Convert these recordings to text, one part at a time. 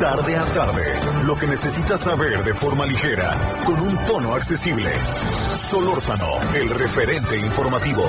Tarde a tarde, lo que necesitas saber de forma ligera, con un tono accesible. Solórzano, el referente informativo.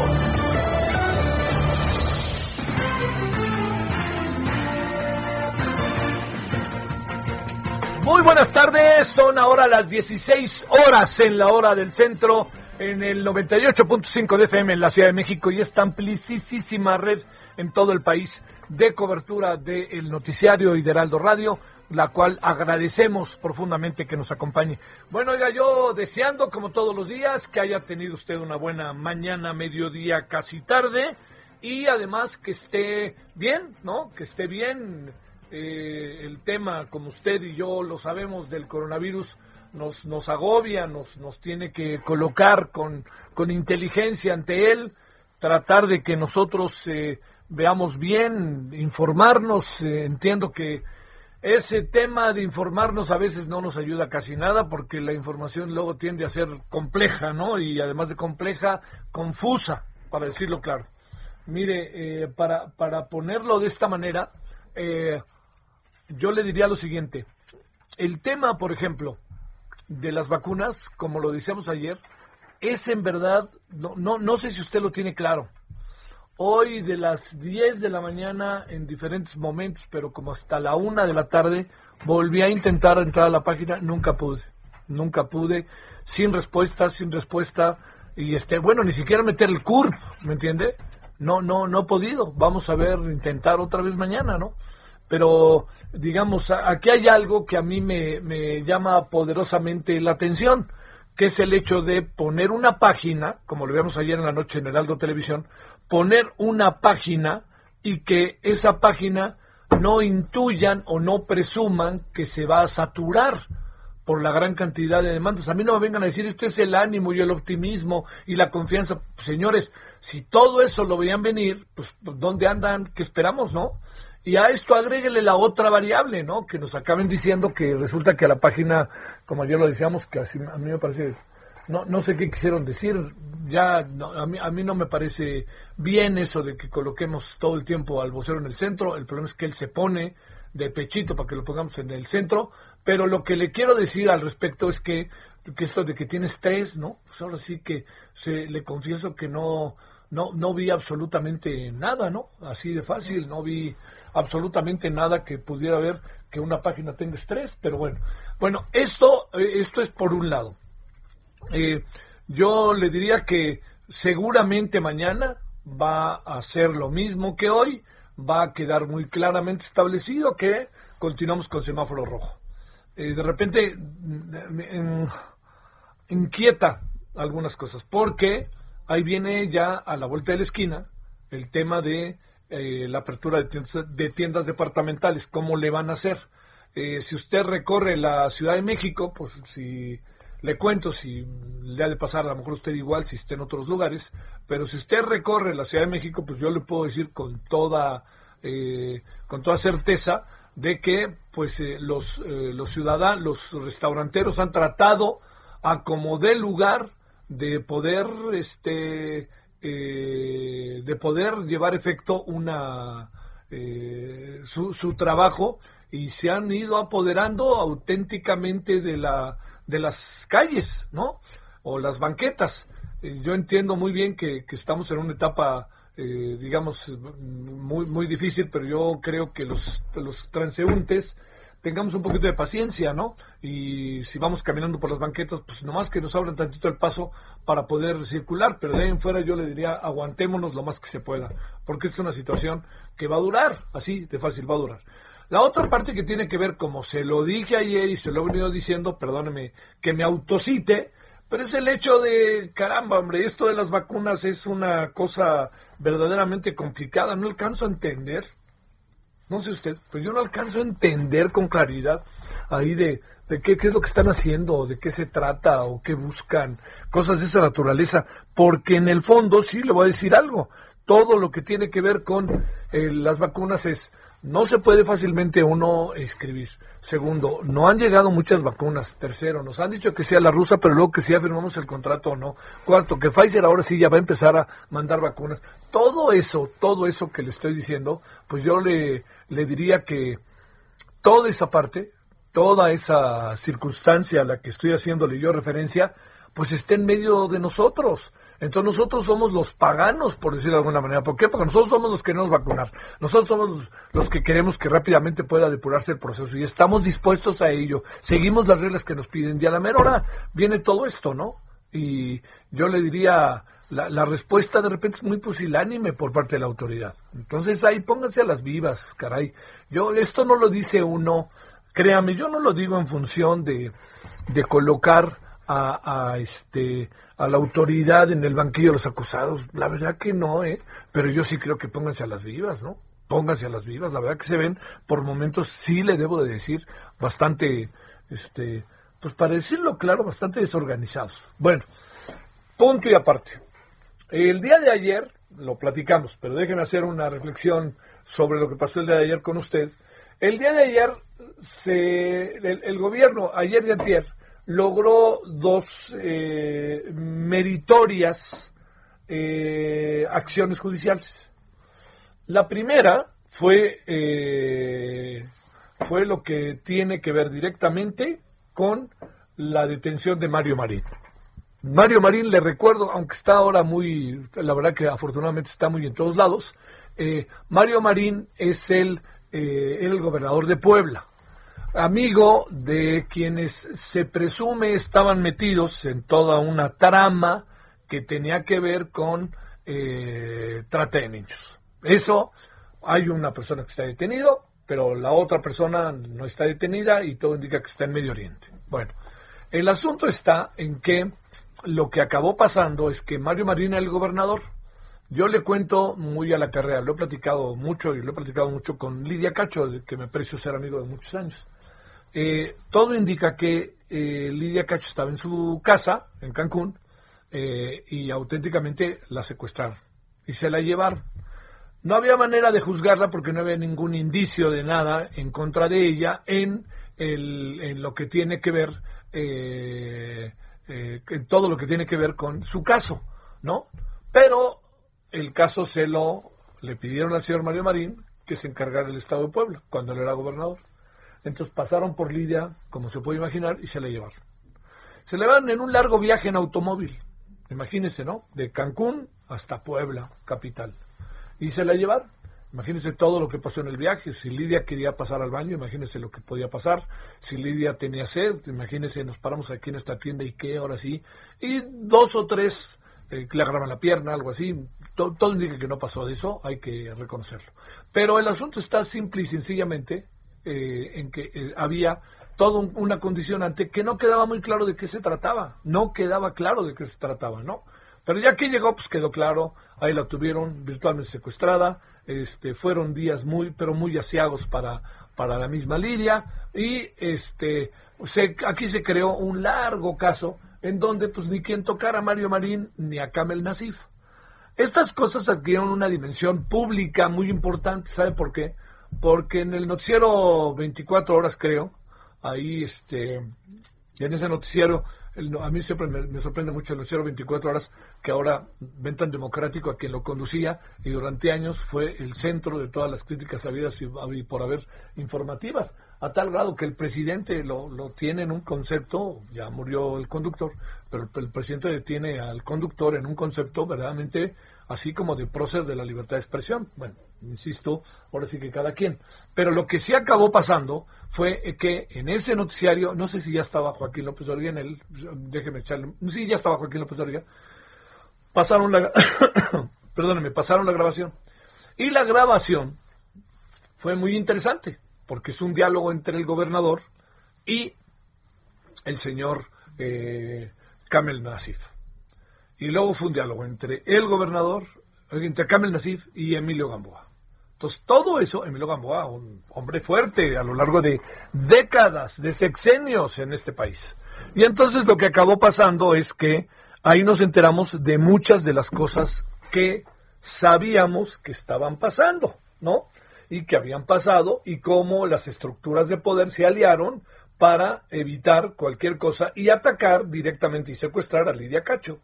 Muy buenas tardes, son ahora las 16 horas en la hora del centro, en el 98.5 de FM en la Ciudad de México y esta amplísima red en todo el país de cobertura del noticiario y de Heraldo Radio, la cual agradecemos profundamente que nos acompañe. Bueno, oiga, yo deseando como todos los días que haya tenido usted una buena mañana, mediodía, casi tarde y además que esté bien, ¿no? Que esté bien eh, el tema, como usted y yo lo sabemos, del coronavirus nos, nos agobia, nos, nos tiene que colocar con, con inteligencia ante él, tratar de que nosotros eh, veamos bien, informarnos. eh, entiendo que ese tema de informarnos a veces no nos ayuda casi nada porque la información luego tiende a ser compleja, ¿no? Y además de compleja, confusa, para decirlo claro. Mire, eh, para, para ponerlo de esta manera, eh, yo le diría lo siguiente. El tema, por ejemplo, de las vacunas, como lo decíamos ayer, es en verdad, no, no, no sé si usted lo tiene claro. Hoy de las 10 de la mañana, en diferentes momentos, pero como hasta la 1 de la tarde, volví a intentar entrar a la página, nunca pude. Nunca pude, sin respuesta, sin respuesta. Y este, bueno, ni siquiera meter el CURP, ¿me entiende? No, no, no he podido. Vamos a ver, intentar otra vez mañana, ¿no? pero digamos, aquí hay algo que a mí me, me llama poderosamente la atención, que es el hecho de poner una página, como lo vimos ayer en la noche en Heraldo Televisión, poner una página y que esa página no intuyan o no presuman que se va a saturar por la gran cantidad de demandas. A mí no me vengan a decir, esto es el ánimo y el optimismo y la confianza. Señores, si todo eso lo veían venir, pues ¿dónde andan? ¿Qué esperamos, no? Y a esto agréguele la otra variable, ¿no? Que nos acaben diciendo que resulta que a la página, como ayer lo decíamos, que así, a mí me parece, no, no sé qué quisieron decir, ya no, a, mí, a mí no me parece bien eso de que coloquemos todo el tiempo al vocero en el centro, el problema es que él se pone de pechito para que lo pongamos en el centro, pero lo que le quiero decir al respecto es que, que esto de que tiene estrés, ¿no? Pues ahora sí que se, le confieso que no, no, no vi absolutamente nada, ¿no? Así de fácil, no vi absolutamente nada que pudiera ver que una página tenga estrés, pero bueno. Bueno, esto, eh, esto es por un lado. Eh, yo le diría que seguramente mañana va a ser lo mismo que hoy, va a quedar muy claramente establecido que continuamos con semáforo rojo. Eh, de repente inquieta algunas cosas, porque ahí viene ya a la vuelta de la esquina el tema de eh, la apertura de tiendas, de tiendas departamentales, cómo le van a hacer. Si usted recorre la Ciudad de México, pues si le cuento, si le ha de pasar a lo mejor usted igual, si está en otros lugares, pero si usted recorre la Ciudad de México, pues yo le puedo decir con toda, eh, con toda certeza de que pues eh, los, eh, los ciudadanos, los restauranteros han tratado a como dé lugar de poder este eh, de poder llevar efecto una su, su trabajo y se han ido apoderando auténticamente de la de las calles no o las banquetas Eh, yo entiendo muy bien que, que estamos en una etapa eh, digamos muy muy difícil pero yo creo que los los transeúntes tengamos un poquito de paciencia, ¿no? Y si vamos caminando por las banquetas, pues nomás que nos abran tantito el paso para poder circular, pero de ahí en fuera yo le diría aguantémonos lo más que se pueda, porque es una situación que va a durar, así de fácil va a durar. La otra parte que tiene que ver, como se lo dije ayer y se lo he venido diciendo, perdóneme que me autocite, Pero es el hecho de, caramba, hombre, esto de las vacunas es una cosa verdaderamente complicada, no alcanzo a entender. No sé usted, pues yo no alcanzo a entender con claridad ahí de, de qué, qué es lo que están haciendo, de qué se trata o qué buscan, cosas de esa naturaleza, porque en el fondo sí le voy a decir algo, todo lo que tiene que ver con eh, las vacunas es, no se puede fácilmente uno escribir. Segundo, no han llegado muchas vacunas. Tercero, nos han dicho que sea la rusa, pero luego que sí firmamos el contrato o no. Cuarto, que Pfizer ahora sí ya va a empezar a mandar vacunas. Todo eso, todo eso que le estoy diciendo, pues yo le, le diría que toda esa parte, toda esa circunstancia a la que estoy haciéndole yo referencia, pues está en medio de nosotros. Entonces nosotros somos los paganos, por decirlo de alguna manera. ¿Por qué? Porque nosotros somos los que queremos vacunar. Nosotros somos los, que queremos que rápidamente pueda depurarse el proceso y estamos dispuestos a ello. Seguimos las reglas que nos piden y a la mera hora viene todo esto, ¿no? Y yo le diría, la, respuesta de repente es muy pusilánime por parte de la autoridad. Entonces ahí pónganse a las vivas, caray. Yo, esto no lo dice uno, créame, yo no lo digo en función de, de colocar a este a la autoridad en el banquillo de los acusados. La verdad que no, ¿eh? Pero yo sí creo que pónganse a las vivas, ¿no? Pónganse a las vivas. La verdad que se ven por momentos, sí le debo de decir, bastante, este, pues para decirlo claro, bastante desorganizados. Bueno, punto y aparte. El día de ayer, lo platicamos, pero déjenme hacer una reflexión sobre lo que pasó el día de ayer con usted. El día de ayer, se, el, gobierno, ayer y antier, logró dos eh, meritorias eh, acciones judiciales. La primera fue, eh, fue lo que tiene que ver directamente con la detención de Mario Marín. Mario Marín, le recuerdo, aunque está ahora muy, la verdad que afortunadamente está muy en todos lados, Mario Marín es el, el gobernador de Puebla amigo de quienes se presume estaban metidos en toda una trama que tenía que ver con eh, trata de niños. Eso, hay una persona que está detenido, pero la otra persona no está detenida y todo indica que está en Medio Oriente. Bueno, el asunto está en que lo que acabó pasando es que Mario Marina, el gobernador, yo le cuento muy a la carrera, lo he platicado mucho y lo he platicado mucho con Lidia Cacho, que me precio ser amigo de muchos años. Eh, todo indica que eh, Lidia Cacho estaba en su casa, en Cancún, eh, y auténticamente la secuestraron y se la llevaron. No había manera de juzgarla porque no había ningún indicio de nada en contra de ella en, lo que tiene que ver, en todo lo que tiene que ver con su caso, ¿no? Pero el caso se lo le pidieron al señor Mario Marín que se encargara del Estado de Puebla cuando él era gobernador. Entonces pasaron por Lidia, como se puede imaginar, y se la llevaron. Se le van en un largo viaje en automóvil. Imagínense, ¿no? De Cancún hasta Puebla, capital. Y se la llevaron. Imagínense todo lo que pasó en el viaje. Si Lidia quería pasar al baño, imagínense lo que podía pasar. Si Lidia tenía sed, imagínense, nos paramos aquí en esta tienda y qué, ahora sí. Y dos o tres eh, le agarraban la pierna, algo así. Todo, todo indica que no pasó de eso, hay que reconocerlo. Pero el asunto está simple y sencillamente eh, en que eh, había toda una condicionante que no quedaba muy claro de qué se trataba, no quedaba claro de qué se trataba, ¿no? Pero ya que llegó, pues quedó claro, ahí la tuvieron virtualmente secuestrada, este, fueron días muy, pero muy asiagos para, para la misma Lidia, y este, se, aquí se creó un largo caso en donde pues ni quien tocara a Mario Marín ni a Kamel Nasif. Estas cosas adquirieron una dimensión pública muy importante, ¿sabe por qué? Porque en el noticiero 24 horas creo, ahí este, en ese noticiero, a mí siempre me, sorprende mucho el noticiero 24 horas, que ahora ven tan democrático a quien lo conducía y durante años fue el centro de todas las críticas habidas y, por haber informativas, a tal grado que el presidente lo, lo tiene en un concepto, ya murió el conductor, pero el presidente tiene al conductor en un concepto verdaderamente así como de prócer de la libertad de expresión. Bueno, insisto, ahora sí que cada quien. Pero lo que sí acabó pasando fue que en ese noticiario, no sé si ya estaba Joaquín López Origa en el, déjeme echarle, sí, ya estaba Joaquín López Origa, pasaron la, pasaron la grabación. Y la grabación fue muy interesante, porque es un diálogo entre el gobernador y el señor eh, Kamel Nasif. Y luego fue un diálogo entre el gobernador, entre Kamel Nasif y Emilio Gamboa. Entonces, todo eso, Emilio Gamboa, un hombre fuerte a lo largo de décadas, de sexenios en este país. Y entonces lo que acabó pasando es que ahí nos enteramos de muchas de las cosas que sabíamos que estaban pasando, ¿no? Y que habían pasado y cómo las estructuras de poder se aliaron para evitar cualquier cosa y atacar directamente y secuestrar a Lidia Cacho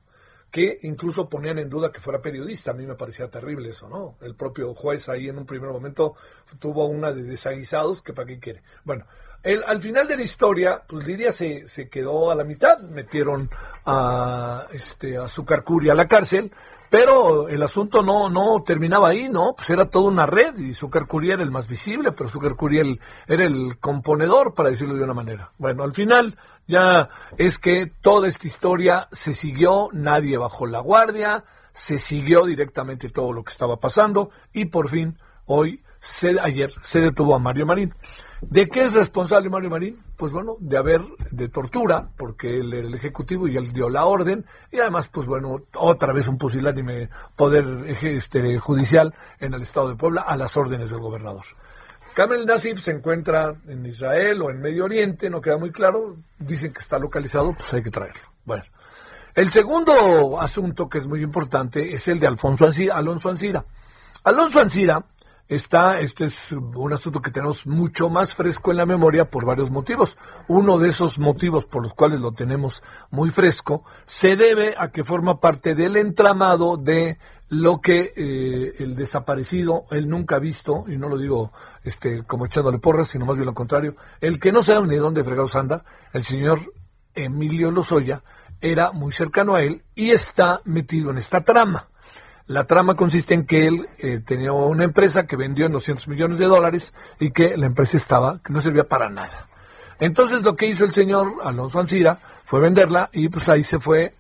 que incluso ponían en duda que fuera periodista. A mí me parecía terrible eso, ¿no? El propio juez ahí en un primer momento tuvo una de desaguisados que para qué quiere. Bueno, el, al final de la historia, pues Lidia se, se quedó a la mitad, metieron a, este, a a la cárcel, pero el asunto no, no terminaba ahí, ¿no? Pues era toda una red y Zucker era el más visible, pero Zucker Curiel era el componedor, para decirlo de una manera. Bueno, al final ya es que toda esta historia se siguió, nadie bajó la guardia, se siguió directamente todo lo que estaba pasando y por fin hoy, se, ayer, se detuvo a Mario Marín. ¿De qué es responsable Mario Marín? Pues bueno, de haber, de tortura, porque era el ejecutivo y él dio la orden, y además, pues bueno, otra vez un pusilánime poder este, judicial en el estado de Puebla a las órdenes del gobernador. Kamel Nasif se encuentra en Israel o en Medio Oriente, no queda muy claro, dicen que está localizado, pues hay que traerlo. Bueno, el segundo asunto que es muy importante es el de Alfonso Alonso Ancira. Alonso Ancira está, este es un asunto que tenemos mucho más fresco en la memoria por varios motivos. Uno de esos motivos por los cuales lo tenemos muy fresco se debe a que forma parte del entramado de lo que eh, el desaparecido, el nunca visto, y no lo digo este como echándole porras, sino más bien lo contrario, el que no sabe ni dónde fregados anda, el señor Emilio Lozoya, era muy cercano a él y está metido en esta trama. La trama consiste en que él eh, tenía una empresa que vendió en 200 millones de dólares y que la empresa estaba, que no servía para nada. Entonces lo que hizo el señor Alonso Ancira fue venderla y pues ahí se fue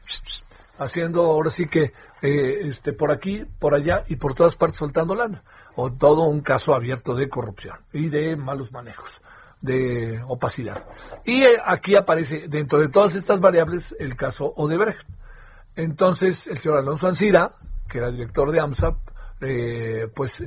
haciendo ahora sí que eh, este por aquí, por allá y por todas partes soltando lana. O todo un caso abierto de corrupción y de malos manejos, de opacidad. Y eh, aquí aparece dentro de todas estas variables el caso Odebrecht. Entonces el señor Alonso Ancira que era director de AMSAP, eh, pues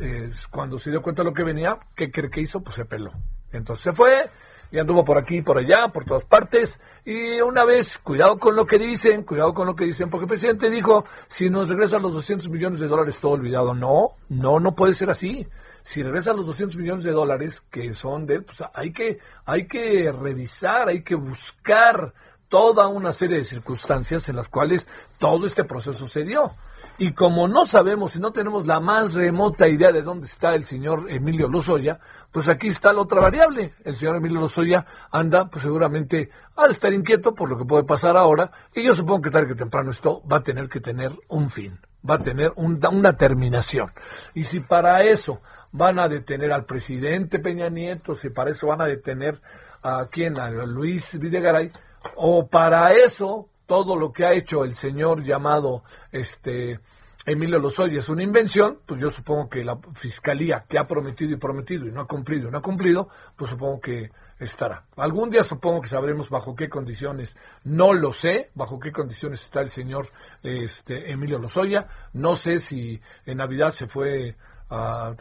cuando se dio cuenta de lo que venía, ¿qué cree que hizo? Pues se peló. Entonces se fue y anduvo por aquí, por allá, por todas partes. Y una vez, cuidado con lo que dicen, cuidado con lo que dicen, porque el presidente dijo, si nos regresan los 200 millones de dólares, todo olvidado. No, no, no puede ser así. Si regresan los 200 millones de dólares que son de él, pues hay que, hay que revisar, hay que buscar toda una serie de circunstancias en las cuales todo este proceso se dio. Y como no sabemos y no tenemos la más remota idea de dónde está el señor Emilio Lozoya, pues aquí está la otra variable. El señor Emilio Lozoya anda, pues seguramente a estar inquieto por lo que puede pasar ahora. Y yo supongo que tarde que temprano esto va a tener que tener un fin, va a tener una terminación. Y si para eso van a detener al presidente Peña Nieto, si para eso van a detener a quien, a Luis Videgaray, o para eso todo lo que ha hecho el señor llamado este Emilio Lozoya es una invención, pues yo supongo que la fiscalía que ha prometido y prometido y no ha cumplido y no ha cumplido, pues supongo que estará. Algún día supongo que sabremos bajo qué condiciones, no lo sé, bajo qué condiciones está el señor este, Emilio Lozoya, no sé si en Navidad se fue a,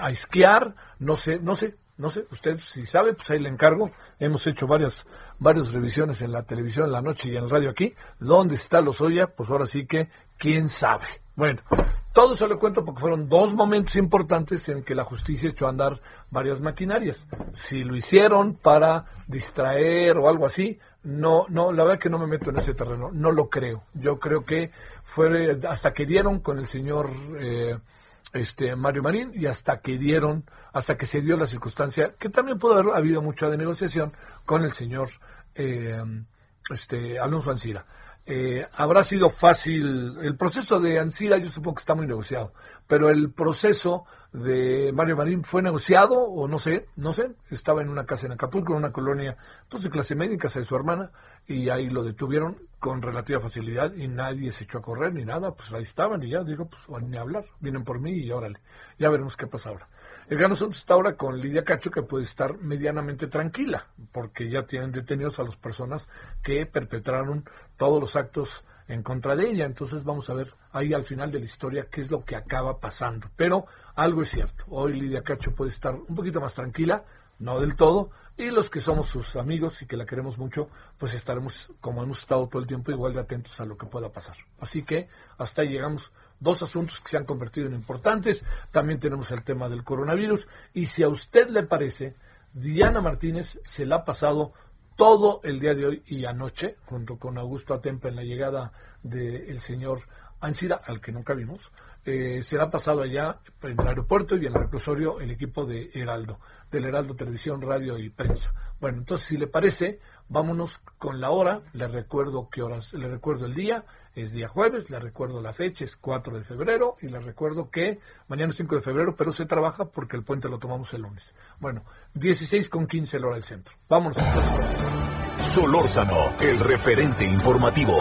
a esquiar, no sé, no sé, no sé, usted si sabe, pues ahí le encargo. Hemos hecho varias, varias revisiones en la televisión, en la noche y en el radio aquí. ¿Dónde está Lozoya? Pues ahora sí que, ¿quién sabe? Bueno, todo eso le cuento porque fueron dos momentos importantes en que la justicia echó a andar varias maquinarias. Si lo hicieron para distraer o algo así, no, no, la verdad que no me meto en ese terreno, no lo creo. Yo creo que fue hasta que dieron con el señor eh, este Mario Marín y hasta que dieron, hasta que se dio la circunstancia, que también pudo haber habido mucha de negociación con el señor eh, este Alonso Ancira. Eh, habrá sido fácil, el proceso de Ancira yo supongo que está muy negociado, pero el proceso de Mario Marín fue negociado o no sé, no sé, estaba en una casa en Acapulco, en una colonia pues de clase media, en casa de su hermana, y ahí lo detuvieron con relativa facilidad y nadie se echó a correr ni nada, pues ahí estaban y ya digo, pues ni hablar, vienen por mí y órale, ya veremos qué pasa ahora. El gran asunto está ahora con Lidia Cacho, que puede estar medianamente tranquila, porque ya tienen detenidos a las personas que perpetraron todos los actos en contra de ella. Entonces vamos a ver ahí al final de la historia qué es lo que acaba pasando. Pero algo es cierto, hoy Lidia Cacho puede estar un poquito más tranquila, no del todo, y los que somos sus amigos y que la queremos mucho, pues estaremos, como hemos estado todo el tiempo, igual de atentos a lo que pueda pasar. Así que hasta ahí llegamos dos asuntos que se han convertido en importantes. También tenemos el tema del coronavirus. Y si a usted le parece, Diana Martínez se la ha pasado todo el día de hoy y anoche, junto con Augusto Atempa en la llegada del señor Ansira, al que nunca vimos, eh, se la ha pasado allá en el aeropuerto y en el reclusorio el equipo de Heraldo, del Heraldo Televisión, Radio y Prensa. Bueno, entonces si le parece, vámonos con la hora, le recuerdo qué horas, le recuerdo el día, es día jueves, le recuerdo la fecha, es 4 de febrero, y le recuerdo que mañana es 5 de febrero, pero se trabaja porque el puente lo tomamos el lunes. Bueno, 16 con 15 la hora del centro. Vámonos. Solórzano, el referente informativo.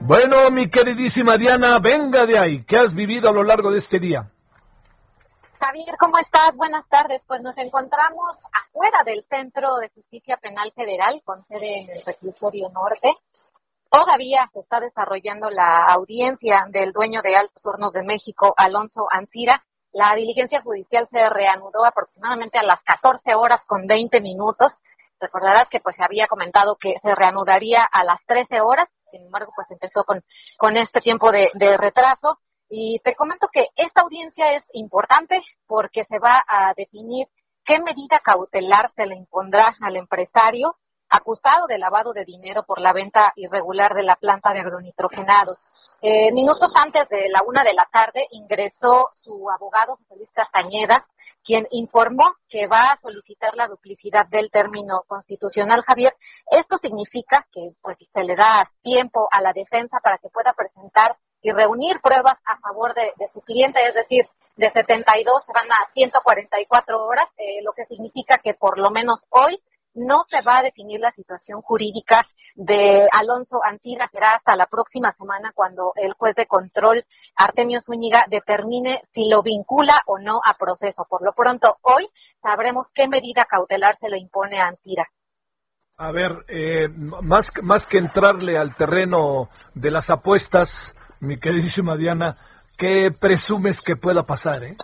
Bueno, mi queridísima Diana, venga de ahí. ¿Qué has vivido a lo largo de este día? Javier, ¿cómo estás? Buenas tardes. Pues nos encontramos afuera del Centro de Justicia Penal Federal, con sede en el Reclusorio Norte. Todavía se está desarrollando la audiencia del dueño de Altos Hornos de México, Alonso Ancira. La diligencia judicial se reanudó aproximadamente a las 14 horas con 20 minutos. Recordarás que pues se había comentado que se reanudaría a las 13 horas sin embargo, pues empezó con, con este tiempo de, de retraso. Y te comento que esta audiencia es importante porque se va a definir qué medida cautelar se le impondrá al empresario acusado de lavado de dinero por la venta irregular de la planta de agronitrogenados. Eh, minutos antes de la una de la tarde ingresó su abogado José Luis Castañeda quien informó que va a solicitar la duplicidad del término constitucional, Javier. Esto significa que pues se le da tiempo a la defensa para que pueda presentar y reunir pruebas a favor de, su cliente, es decir, de 72 se van a 144 horas, eh, lo que significa que por lo menos hoy no se va a definir la situación jurídica de Alonso Ancira. Será hasta la próxima semana cuando el juez de control, Artemio Zúñiga, determine si lo vincula o no a proceso. Por lo pronto, hoy sabremos qué medida cautelar se le impone a Ancira. A ver, eh, más, más que entrarle al terreno de las apuestas, mi queridísima Diana, ¿qué presumes que pueda pasar? Eh?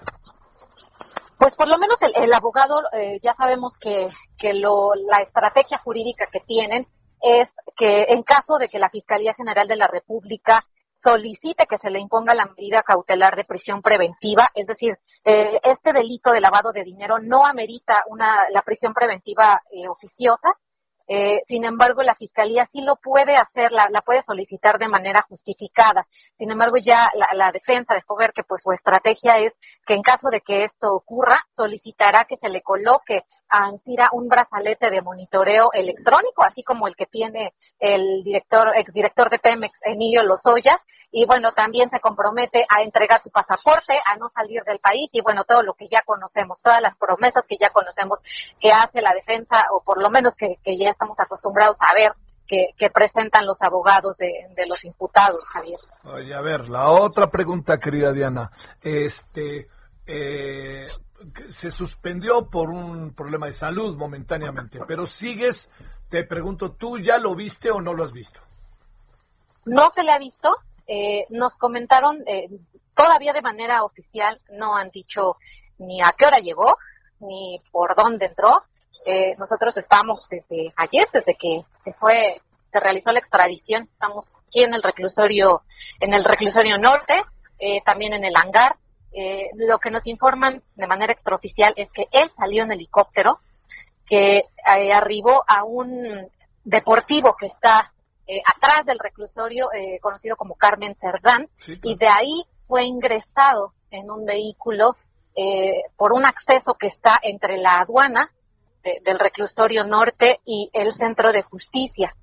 Pues por lo menos el, abogado, eh, ya sabemos que, que lo, la estrategia jurídica que tienen es que en caso de que la Fiscalía General de la República solicite que se le imponga la medida cautelar de prisión preventiva, es decir, eh, este delito de lavado de dinero no amerita una la prisión preventiva eh, oficiosa, eh, sin embargo, la fiscalía sí lo puede hacer, la, puede solicitar de manera justificada. Sin embargo, ya la, defensa dejó ver que pues su estrategia es que en caso de que esto ocurra, solicitará que se le coloque a Ancira un brazalete de monitoreo electrónico, así como el que tiene el director, exdirector de Pemex, Emilio Lozoya, y bueno, también se compromete a entregar su pasaporte, a no salir del país. Y bueno, todo lo que ya conocemos, todas las promesas que ya conocemos que hace la defensa o por lo menos que, ya estamos acostumbrados a ver que, presentan los abogados de, los imputados, Javier. Oye, a ver, la otra pregunta, querida Diana, este, eh, se suspendió por un problema de salud momentáneamente, pero sigues, te pregunto, ¿tú ya lo viste o no lo has visto? No se le ha visto, eh, nos comentaron, eh, todavía de manera oficial, no han dicho ni a qué hora llegó, ni por dónde entró. Eh, nosotros estamos desde ayer, desde que se fue, se realizó la extradición, estamos aquí en el reclusorio, en el reclusorio norte, también en el hangar. Lo que nos informan de manera extraoficial es que él salió en helicóptero, que arribó a un deportivo que está eh, atrás del reclusorio eh, conocido como Carmen Cerdán, y de ahí fue ingresado en un vehículo eh, por un acceso que está entre la aduana del reclusorio norte y el centro de justicia.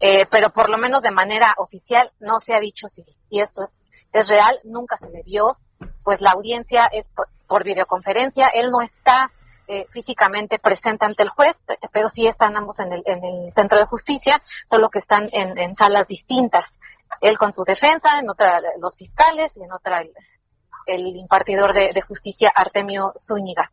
pero por lo menos de manera oficial no se ha dicho si, y esto es, es real, nunca se le vio, pues la audiencia es por, videoconferencia, él no está eh, físicamente presente ante el juez, pero sí están ambos en el, en el centro de justicia, solo que están en, salas distintas. Él con su defensa, en otra los fiscales y en otra el, impartidor de, justicia Artemio Zúñiga.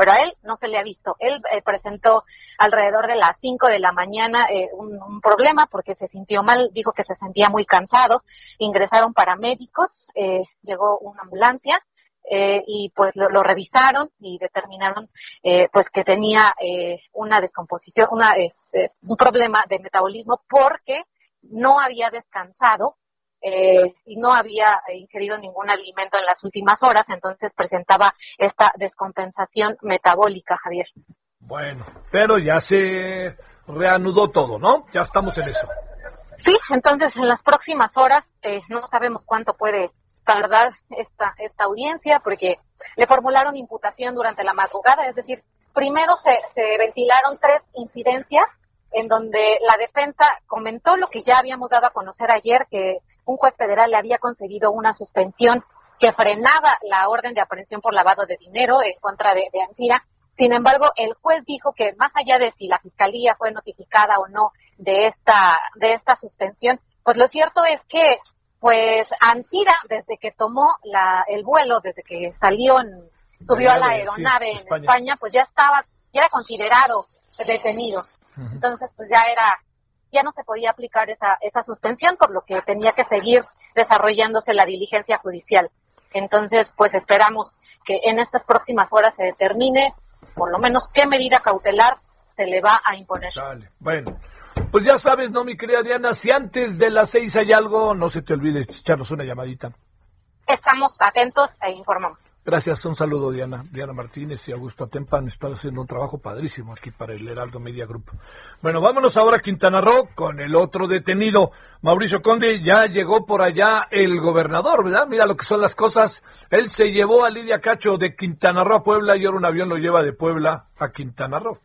Pero a él no se le ha visto. Él eh, presentó alrededor de las 5 de la mañana eh, un, problema porque se sintió mal, dijo que se sentía muy cansado. Ingresaron paramédicos, eh, llegó una ambulancia eh, y pues lo, lo, revisaron y determinaron eh, pues que tenía eh, una descomposición, una, este, un problema de metabolismo porque no había descansado eh, y no había ingerido ningún alimento en las últimas horas, entonces presentaba esta descompensación metabólica, Javier. Bueno, pero ya se reanudó todo, ¿no? Ya estamos en eso. Sí, entonces en las próximas horas eh, no sabemos cuánto puede tardar esta, esta audiencia porque le formularon imputación durante la madrugada, es decir, primero se, se ventilaron tres incidencias en donde la defensa comentó lo que ya habíamos dado a conocer ayer, que un juez federal le había concedido una suspensión que frenaba la orden de aprehensión por lavado de dinero en contra de, de Ancira. Sin embargo, el juez dijo que más allá de si la fiscalía fue notificada o no de esta, de esta suspensión, pues lo cierto es que pues Ancira, desde que tomó la, el vuelo, desde que salió, en, subió a la aeronave sí, en España. España, pues ya estaba, ya era considerado detenido. Uh -huh. Entonces, pues ya era, ya no se podía aplicar esa, esa suspensión, por lo que tenía que seguir desarrollándose la diligencia judicial. Entonces, pues esperamos que en estas próximas horas se determine, por lo menos, qué medida cautelar se le va a imponer. Dale. Bueno, pues ya sabes, ¿no, mi querida Diana? Si antes de las seis hay algo, no se te olvide echarnos una llamadita. Estamos atentos e informamos. Gracias, un saludo, Diana. Diana Martínez y Augusto Atempan están haciendo un trabajo padrísimo aquí para el Heraldo Media Group. Bueno, vámonos ahora a Quintana Roo con el otro detenido. Mauricio Conde, ya llegó por allá el gobernador, ¿verdad? Mira lo que son las cosas. Él se llevó a Lidia Cacho de Quintana Roo a Puebla y ahora un avión lo lleva de Puebla a Quintana Roo.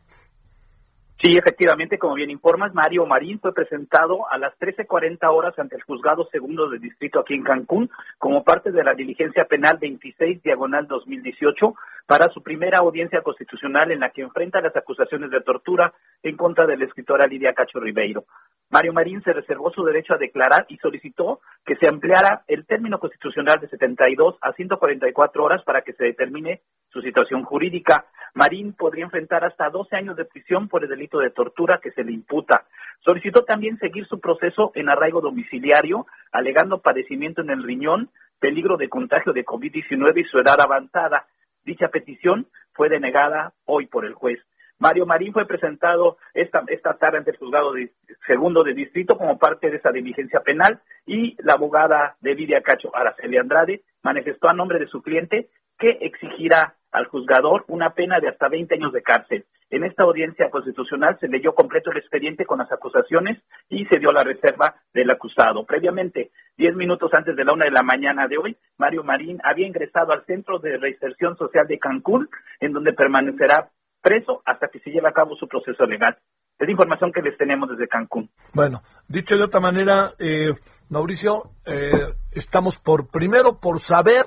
Sí, efectivamente, como bien informas, Mario Marín fue presentado a las 13.40 horas ante el juzgado segundo del distrito aquí en Cancún como parte de la diligencia penal 26 diagonal 2018 para su primera audiencia constitucional en la que enfrenta las acusaciones de tortura en contra de la escritora Lidia Cacho Ribeiro. Mario Marín se reservó su derecho a declarar y solicitó que se ampliara el término constitucional de 72 a 144 horas para que se determine su situación jurídica. Marín podría enfrentar hasta 12 años de prisión por el delito de tortura que se le imputa. Solicitó también seguir su proceso en arraigo domiciliario, alegando padecimiento en el riñón, peligro de contagio de COVID-19 y su edad avanzada. Dicha petición fue denegada hoy por el juez. Mario Marín fue presentado esta, esta tarde ante el juzgado de, segundo de distrito como parte de esa diligencia penal y la abogada de Lidia Cacho, Araceli Andrade, manifestó a nombre de su cliente que exigirá al juzgador una pena de hasta 20 años de cárcel. En esta audiencia constitucional se leyó completo el expediente con las acusaciones y se dio la reserva del acusado. Previamente, diez minutos antes de la una de la mañana de hoy, Mario Marín había ingresado al Centro de Reinserción Social de Cancún, en donde permanecerá preso hasta que se lleve a cabo su proceso legal. Es información que les tenemos desde Cancún. Bueno, dicho de otra manera, eh, Mauricio, eh, estamos por primero por saber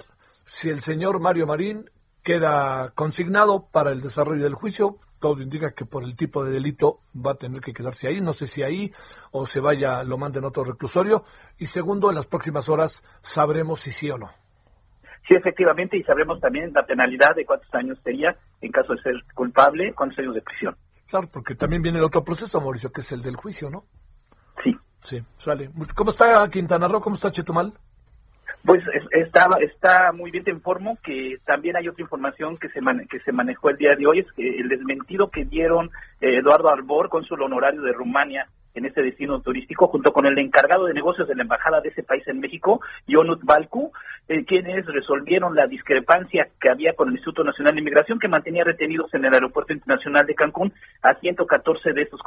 si el señor Mario Marín queda consignado para el desarrollo del juicio. Todo indica que por el tipo de delito va a tener que quedarse ahí. No sé si ahí o se vaya, lo manden a otro reclusorio. Y segundo, en las próximas horas sabremos si sí o no. Sí, efectivamente, y sabremos también la penalidad de cuántos años sería en caso de ser culpable, cuántos años de prisión. Claro, porque también viene el otro proceso, Mauricio, que es el del juicio, ¿no? Sí. Sí, sale. ¿Cómo está Quintana Roo? ¿Cómo está Chetumal? Pues está, está muy bien, te informo que también hay otra información que se, que se manejó el día de hoy, es que el desmentido que dieron eh, Eduardo Arbor, cónsul honorario de Rumania, en este destino turístico, junto con el encargado de negocios de la embajada de ese país en México, Yonut Balku, eh, quienes resolvieron la discrepancia que había con el Instituto Nacional de Inmigración, que mantenía retenidos en el Aeropuerto Internacional de Cancún a 114 de esos,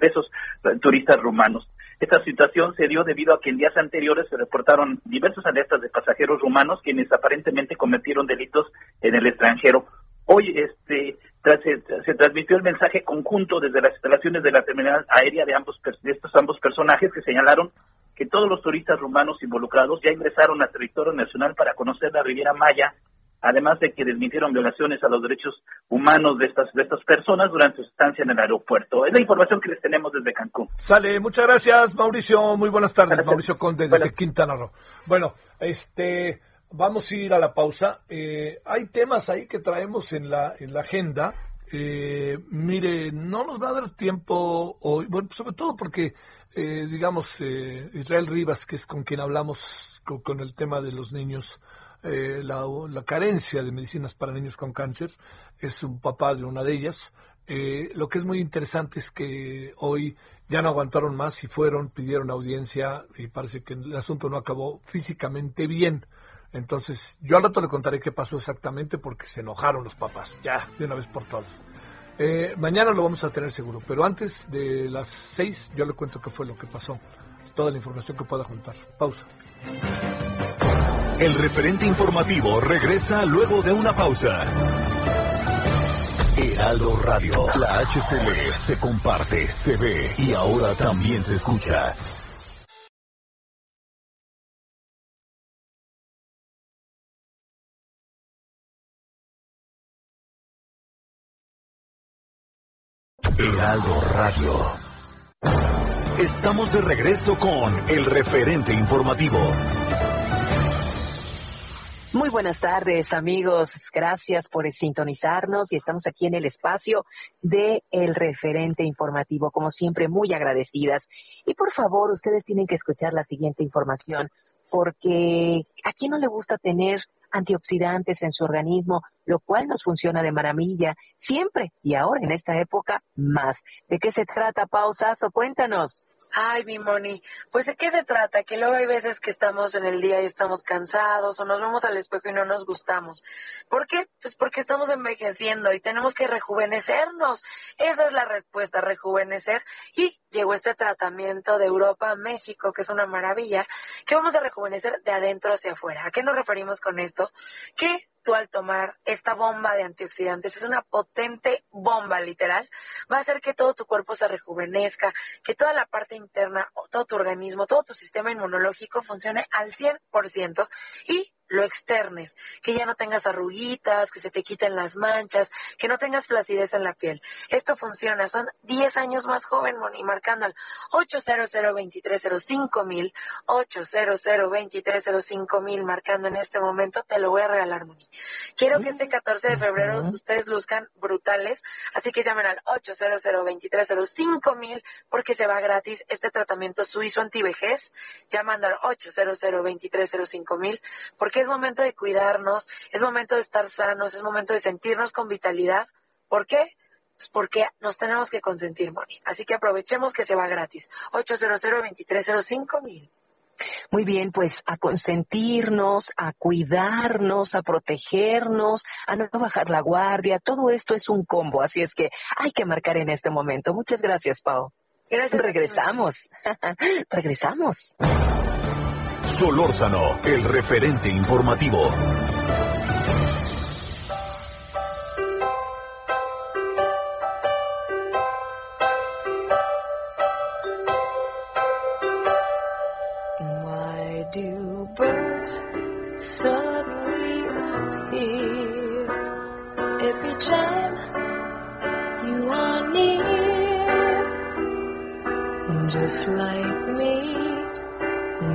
de esos uh, turistas rumanos. Esta situación se dio debido a que en días anteriores se reportaron diversas alertas de pasajeros rumanos quienes aparentemente cometieron delitos en el extranjero. Hoy este tras, se, transmitió el mensaje conjunto desde las instalaciones de la terminal aérea de ambos de estos ambos personajes que señalaron que todos los turistas rumanos involucrados ya ingresaron al territorio nacional para conocer la Riviera Maya además de que desmintieron violaciones a los derechos humanos de estas, de estas personas durante su estancia en el aeropuerto. Es la información que les tenemos desde Cancún. Sale, muchas gracias, Mauricio. Muy buenas tardes, Mauricio Conde, desde Quintana Roo. Bueno, este, vamos a ir a la pausa. Eh, hay temas ahí que traemos en la, en la agenda. Eh, mire, no nos va a dar tiempo hoy, bueno, sobre todo porque, eh, digamos, eh, Israel Rivas, que es con quien hablamos con, con el tema de los niños, eh, la, la, carencia de medicinas para niños con cáncer, es un papá de una de ellas. Eh, lo que es muy interesante es que hoy ya no aguantaron más y fueron, pidieron audiencia y parece que el asunto no acabó físicamente bien. Entonces, yo al rato le contaré qué pasó exactamente porque se enojaron los papás, ya, de una vez por todas. Eh, mañana lo vamos a tener seguro, pero antes de las seis yo le cuento qué fue lo que pasó. Toda la información que pueda juntar. Pausa. El referente informativo regresa luego de una pausa. Heraldo Radio, la HCL se comparte, se ve y ahora también se escucha. Heraldo Radio. Estamos de regreso con el referente informativo. Muy buenas tardes, amigos. Gracias por sintonizarnos y estamos aquí en el espacio de El Referente Informativo, como siempre, muy agradecidas. Y por favor, ustedes tienen que escuchar la siguiente información, porque a quién no le gusta tener antioxidantes en su organismo, lo cual nos funciona de maravilla siempre y ahora en esta época más. ¿De qué se trata, Pausazo? Cuéntanos. Ay, mi Moni, pues de qué se trata, que luego hay veces que estamos en el día y estamos cansados o nos vemos al espejo y no nos gustamos. ¿Por qué? Pues porque estamos envejeciendo y tenemos que rejuvenecernos. Esa es la respuesta, rejuvenecer. Y llegó este tratamiento de Europa a México, que es una maravilla, que vamos a rejuvenecer de adentro hacia afuera. ¿A qué nos referimos con esto? Que tú al tomar esta bomba de antioxidantes, es una potente bomba literal, va a hacer que todo tu cuerpo se rejuvenezca, que toda la parte interna, todo tu organismo, todo tu sistema inmunológico funcione al 100% y lo externes, que ya no tengas arruguitas, que se te quiten las manchas, que no tengas flacidez en la piel. Esto funciona, son 10 años más joven, Moni, marcando al 800 mil 800 mil marcando en este momento, te lo voy a regalar, Moni. Quiero que este 14 de febrero ustedes luzcan brutales, así que llamen al 800 mil porque se va gratis este tratamiento suizo antivejez, llamando al 800 mil porque es momento de cuidarnos, es momento de estar sanos, es momento de sentirnos con vitalidad. ¿Por qué? Pues porque nos tenemos que consentir, Moni. Así que aprovechemos que se va gratis. 800 mil. Muy bien, pues a consentirnos, a cuidarnos, a protegernos, a no bajar la guardia, todo esto es un combo, así es que hay que marcar en este momento. Muchas gracias, Pau. Gracias. Regresamos. Regresamos. Solórzano, el referente informativo. Why do birds suddenly appear every time you are near? Just like me.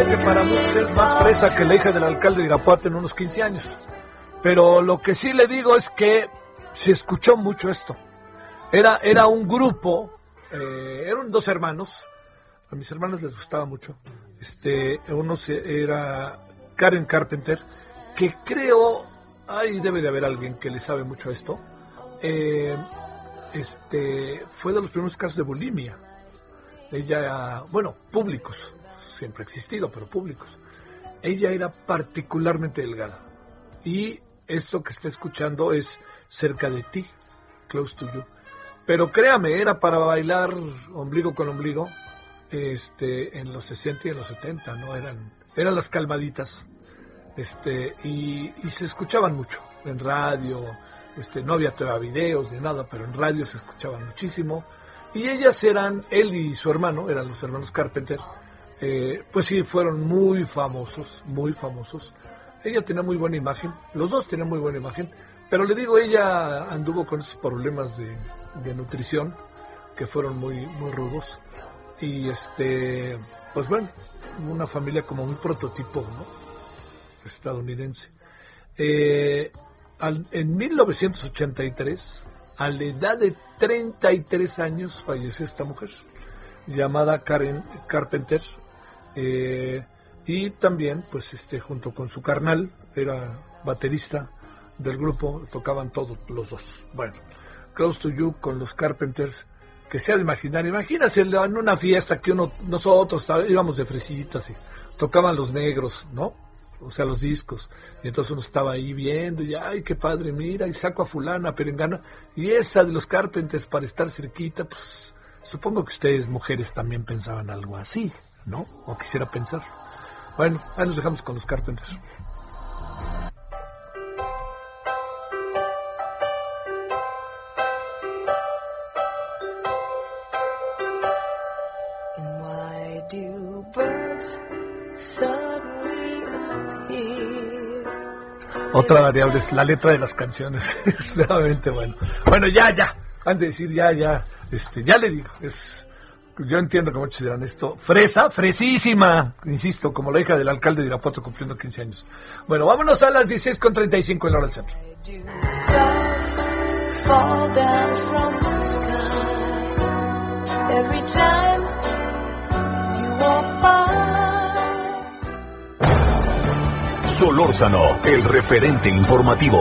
Que para muchos es más fresa que la hija del alcalde de Irapuato en unos 15 años. Pero lo que sí le digo es que se escuchó mucho esto. Era, era un grupo, eh, eran dos hermanos, a mis hermanos les gustaba mucho. Este, uno era Karen Carpenter, que creo, ahí debe de haber alguien que le sabe mucho esto. Eh, este, fue de los primeros casos de bulimia. Ella, bueno, públicos, siempre ha existido, pero públicos. Ella era particularmente delgada. Y esto que está escuchando es cerca de ti, close to you. Pero créame, era para bailar ombligo con ombligo este, en los 60 y en los 70, ¿no? Eran, eran las calmaditas. Este, y, y se escuchaban mucho en radio, este, no había todavía videos ni nada, pero en radio se escuchaban muchísimo. Y ellas eran, él y su hermano, eran los hermanos Carpenter, eh, pues sí, fueron muy famosos, muy famosos. Ella tenía muy buena imagen, los dos tenían muy buena imagen, pero le digo, ella anduvo con esos problemas de, nutrición que fueron muy, muy rudos. Y este, pues bueno, una familia como un prototipo, ¿no? Estadounidense. Eh, en 1983, a la edad de 33 años, falleció esta mujer, llamada Karen Carpenter. Eh, y también, pues, este, junto con su carnal, era baterista del grupo, tocaban todos los dos. Bueno, Close to You con los Carpenters, que se ha de imaginar, imagínate en una fiesta que uno, nosotros íbamos de fresitas y tocaban los negros, ¿no? O sea, los discos. Y entonces uno estaba ahí viendo y, ay, qué padre, mira, y saco a fulana, perengana. Y esa de los Carpenters para estar cerquita, pues supongo que ustedes, mujeres, también pensaban algo así, ¿no? O quisiera pensar. Bueno, ahí nos dejamos con los Carpenters. Otra variable es la letra de las canciones. es verdaderamente bueno. Bueno, ya, ya. Antes de decir ya, ya. Este, ya le digo. Es, yo entiendo que muchos dirán esto. Fresa, fresísima. Insisto, como la hija del alcalde de Irapuato cumpliendo 15 años. Bueno, vámonos a las 16.35 en la hora del centro. Solórzano, el referente informativo.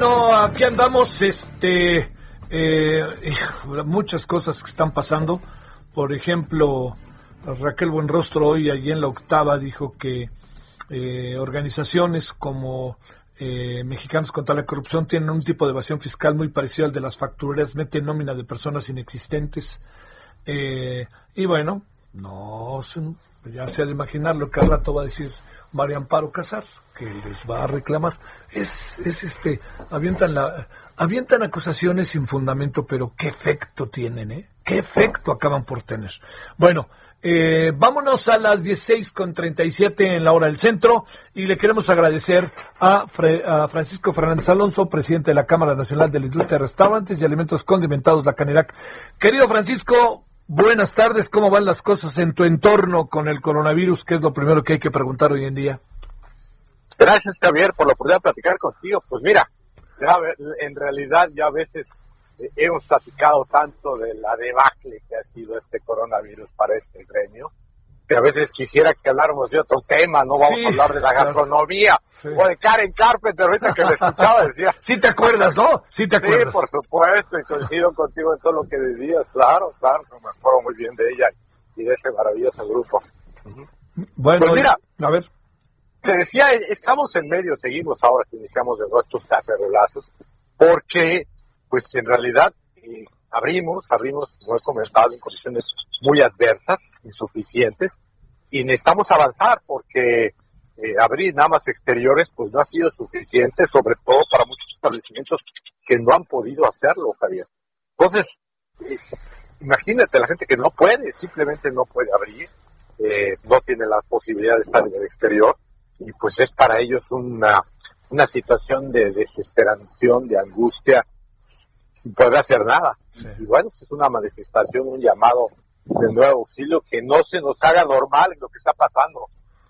Bueno, aquí andamos, este, eh, muchas cosas que están pasando. Por ejemplo, Raquel Buenrostro hoy allí en la octava dijo que eh, organizaciones como eh, Mexicanos contra la Corrupción tienen un tipo de evasión fiscal muy parecido al de las factureras, meten nómina de personas inexistentes. Y bueno, no, ya se ha de imaginar lo que al rato va a decir María Amparo Casar, que les va a reclamar. Es, es este, avientan la, avientan acusaciones sin fundamento, pero qué efecto tienen, ¿eh? ¿Qué efecto acaban por tener? Bueno, eh, vámonos a las 16 con 37 en la hora del centro y le queremos agradecer a, Fre- a Francisco Fernández Alonso, presidente de la Cámara Nacional de la Industria de Restaurantes y Alimentos Condimentados, la Canirac. Querido Francisco, buenas tardes, ¿cómo van las cosas en tu entorno con el coronavirus? ¿Qué es lo primero que hay que preguntar hoy en día? Gracias, Javier, por la oportunidad de platicar contigo. Pues mira, ya en realidad ya a veces eh, hemos platicado tanto de la debacle que ha sido este coronavirus para este gremio, que a veces quisiera que habláramos de otro tema, no vamos Sí, a hablar de la gastronomía, Sí. o de Karen Carpenter, ahorita que le escuchaba decía. Sí te acuerdas, ¿no? Sí te Sí, acuerdas. por supuesto, y coincido contigo en todo lo que decías, claro, claro, me acuerdo muy bien de ella y de ese maravilloso grupo. Bueno, Pues mira. a ver. Te decía, estamos en medio, seguimos ahora que iniciamos de nuevo estos cacerolazos, porque, pues en realidad, abrimos, abrimos, como he comentado, en condiciones muy adversas, insuficientes, y necesitamos avanzar porque eh, abrir nada más exteriores, pues no ha sido suficiente, sobre todo para muchos establecimientos que no han podido hacerlo, Javier. Entonces, eh, imagínate la gente que no puede, simplemente no puede abrir, eh, no tiene la posibilidad de estar en el exterior y pues es para ellos una, una situación de desesperación, de angustia, sin poder hacer nada. Y bueno, pues es una manifestación, un llamado de nuevo auxilio, que no se nos haga normal lo que está pasando,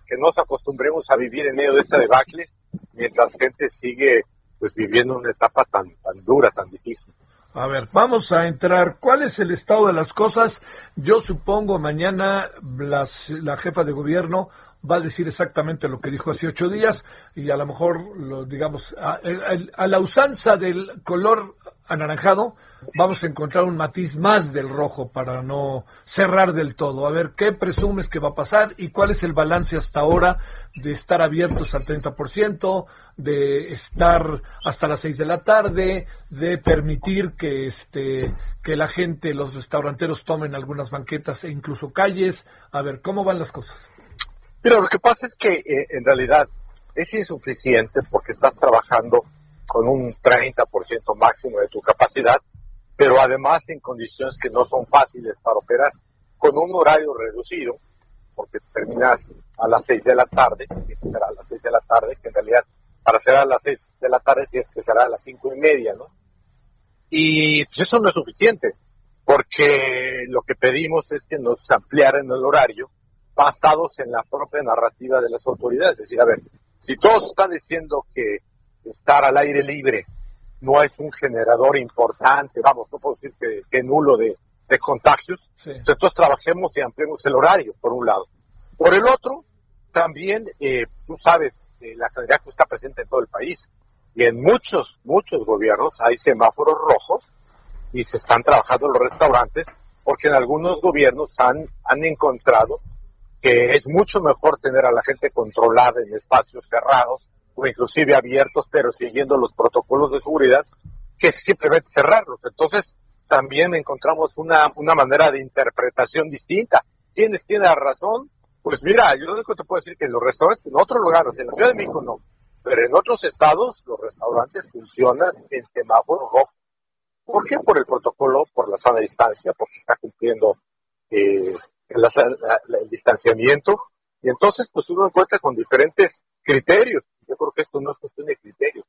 que no nos acostumbremos a vivir en medio de esta debacle, mientras gente sigue pues viviendo una etapa tan, tan dura, tan difícil. A ver, vamos a entrar. ¿Cuál es el estado de las cosas? Yo supongo mañana las- la jefa de gobierno va a decir exactamente lo que dijo hace ocho días y a lo mejor, lo, digamos, a, a- a la usanza del color anaranjado, vamos a encontrar un matiz más del rojo para no cerrar del todo. A ver, ¿qué presumes que va a pasar y cuál es el balance hasta ahora de estar abiertos al 30%, de estar hasta las 6 de la tarde, de permitir que, este, que la gente, los restauranteros tomen algunas banquetas e incluso calles? A ver, ¿cómo van las cosas? Mira, lo que pasa es que eh, en realidad es insuficiente porque estás trabajando con un 30% máximo de tu capacidad, pero además en condiciones que no son fáciles para operar, con un horario reducido, porque terminas a las 6 de la tarde, que será a las 6 de la tarde, que en realidad para cerrar a las 6 de la tarde tienes que cerrar a las 5 y media, ¿no? Y pues eso no es suficiente, porque lo que pedimos es que nos ampliaran el horario basados en la propia narrativa de las autoridades. Es decir, a ver, si todos están diciendo que estar al aire libre no es un generador importante, vamos, no puedo decir que, que nulo de, de contagios, Sí. entonces trabajemos y ampliemos el horario, por un lado. Por el otro, también, eh, tú sabes, eh, la candidatura está presente en todo el país y en muchos, muchos gobiernos hay semáforos rojos y se están trabajando los restaurantes porque en algunos gobiernos han, han encontrado que es mucho mejor tener a la gente controlada en espacios cerrados o inclusive abiertos, pero siguiendo los protocolos de seguridad, que simplemente cerrarlos. Entonces, también encontramos una, una manera de interpretación distinta. ¿Quiénes tienen la razón? Pues mira, yo lo único que te puedo decir que en los restaurantes, en otros lugares, en la Ciudad de México no, pero en otros estados los restaurantes funcionan en semáforo rojo. ¿Por qué? Por el protocolo, por la sana distancia, porque se está cumpliendo eh, la- la- el distanciamiento. Y entonces, pues uno encuentra con diferentes criterios. Yo creo que esto no es cuestión de criterios.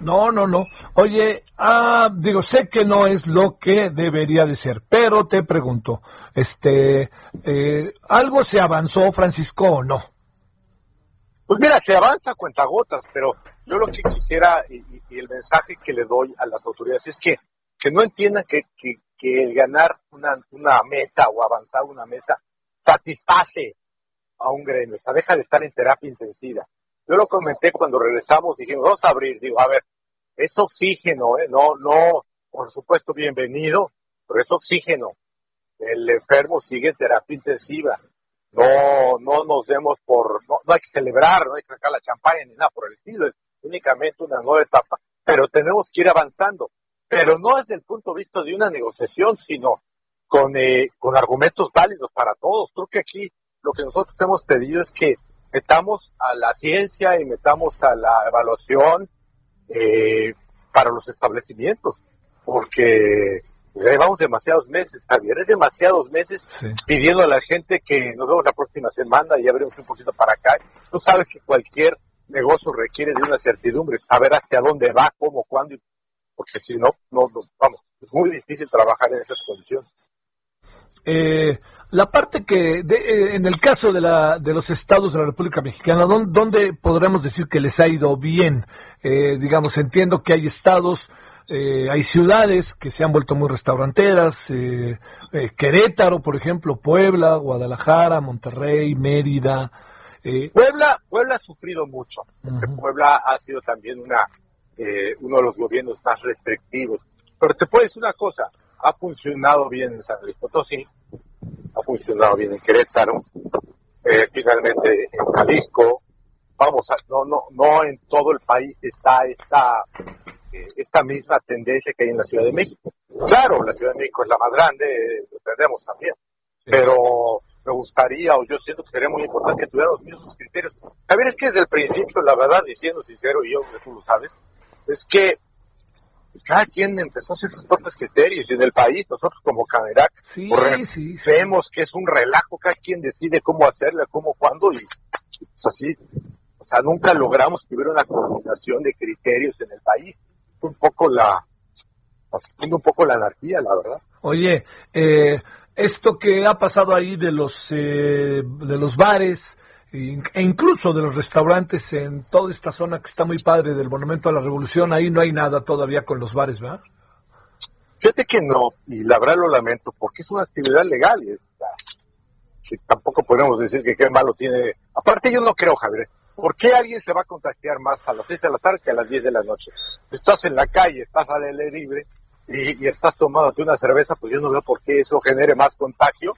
No, no, no. Oye, ah, digo, sé que no es lo que debería de ser, pero te pregunto, este, eh, ¿algo se avanzó, Francisco, o no? Pues mira, se avanza a cuentagotas, pero yo lo que quisiera y el mensaje que le doy a las autoridades es que, que no entiendan que, que, que el ganar una, una mesa o avanzar una mesa satisface a un gremio, o sea, deja de estar en terapia intensiva. Yo lo comenté cuando regresamos, dijimos, vamos a abrir, digo, a ver, es oxígeno, ¿eh? no, no, por supuesto, bienvenido, pero es oxígeno. El enfermo sigue en terapia intensiva. No, no nos demos por, no, hay que celebrar, no hay que sacar la champaña ni nada por el estilo, es únicamente una nueva etapa, pero tenemos que ir avanzando. Pero no desde el punto de vista de una negociación, sino con, eh, con argumentos válidos para todos. Creo que aquí lo que nosotros hemos pedido es que metamos a la ciencia y metamos a la evaluación eh, para los establecimientos, porque llevamos demasiados meses, Javier, es demasiados meses pidiendo a la gente que nos vemos la próxima semana y ya veremos un poquito para acá. Tú sabes que cualquier negocio requiere de una certidumbre, saber hacia dónde va, cómo, cuándo, porque si no, no, no, vamos, es muy difícil trabajar en esas condiciones. Eh, la parte que, de- eh, en el caso de, la, de los estados de la República Mexicana, ¿dónde, dónde podremos decir que les ha ido bien? Eh, digamos, entiendo que hay estados, eh, hay ciudades que se han vuelto muy restauranteras, eh, eh, Querétaro, por ejemplo, Puebla, Guadalajara, Monterrey, Mérida. eh, Puebla, Puebla ha sufrido mucho, porque Puebla ha sido también una, eh, uno de los gobiernos más restrictivos. Pero te puedo decir una cosa, ha funcionado bien en San Luis Potosí, ha funcionado bien en Querétaro, eh, finalmente en Jalisco, vamos, a- no, no, no en todo el país está esta, eh, esta misma tendencia que hay en la Ciudad de México. Claro, la Ciudad de México es la más grande, eh, lo entendemos también, pero me gustaría, o yo siento que sería muy importante que tuvieran los mismos criterios. Javier, es que desde el principio, la verdad, diciendo sincero, y yo, tú lo sabes, es que pues, cada quien empezó a hacer sus propios criterios, y en el país, nosotros como Canerac, Sí, vemos que es un relajo, cada quien decide cómo hacerla, cómo, cuándo, y pues así, o sea, nunca logramos que hubiera una coordinación de criterios en el país. Fue un poco la, un poco la anarquía, la verdad. Oye, eh, esto que ha pasado ahí de los eh, de los bares, e incluso de los restaurantes en toda esta zona que está muy padre del Monumento a la Revolución, ahí no hay nada todavía con los bares, ¿verdad? Fíjate que no, y la verdad lo lamento, porque es una actividad legal y está, que tampoco podemos decir que qué malo tiene. Aparte yo no creo, Javier, ¿por qué alguien se va a contagiar más a las 6 de la tarde que a las 10 de la noche? Estás en la calle, estás al aire libre y, y estás tomándote una cerveza, pues yo no veo por qué eso genere más contagio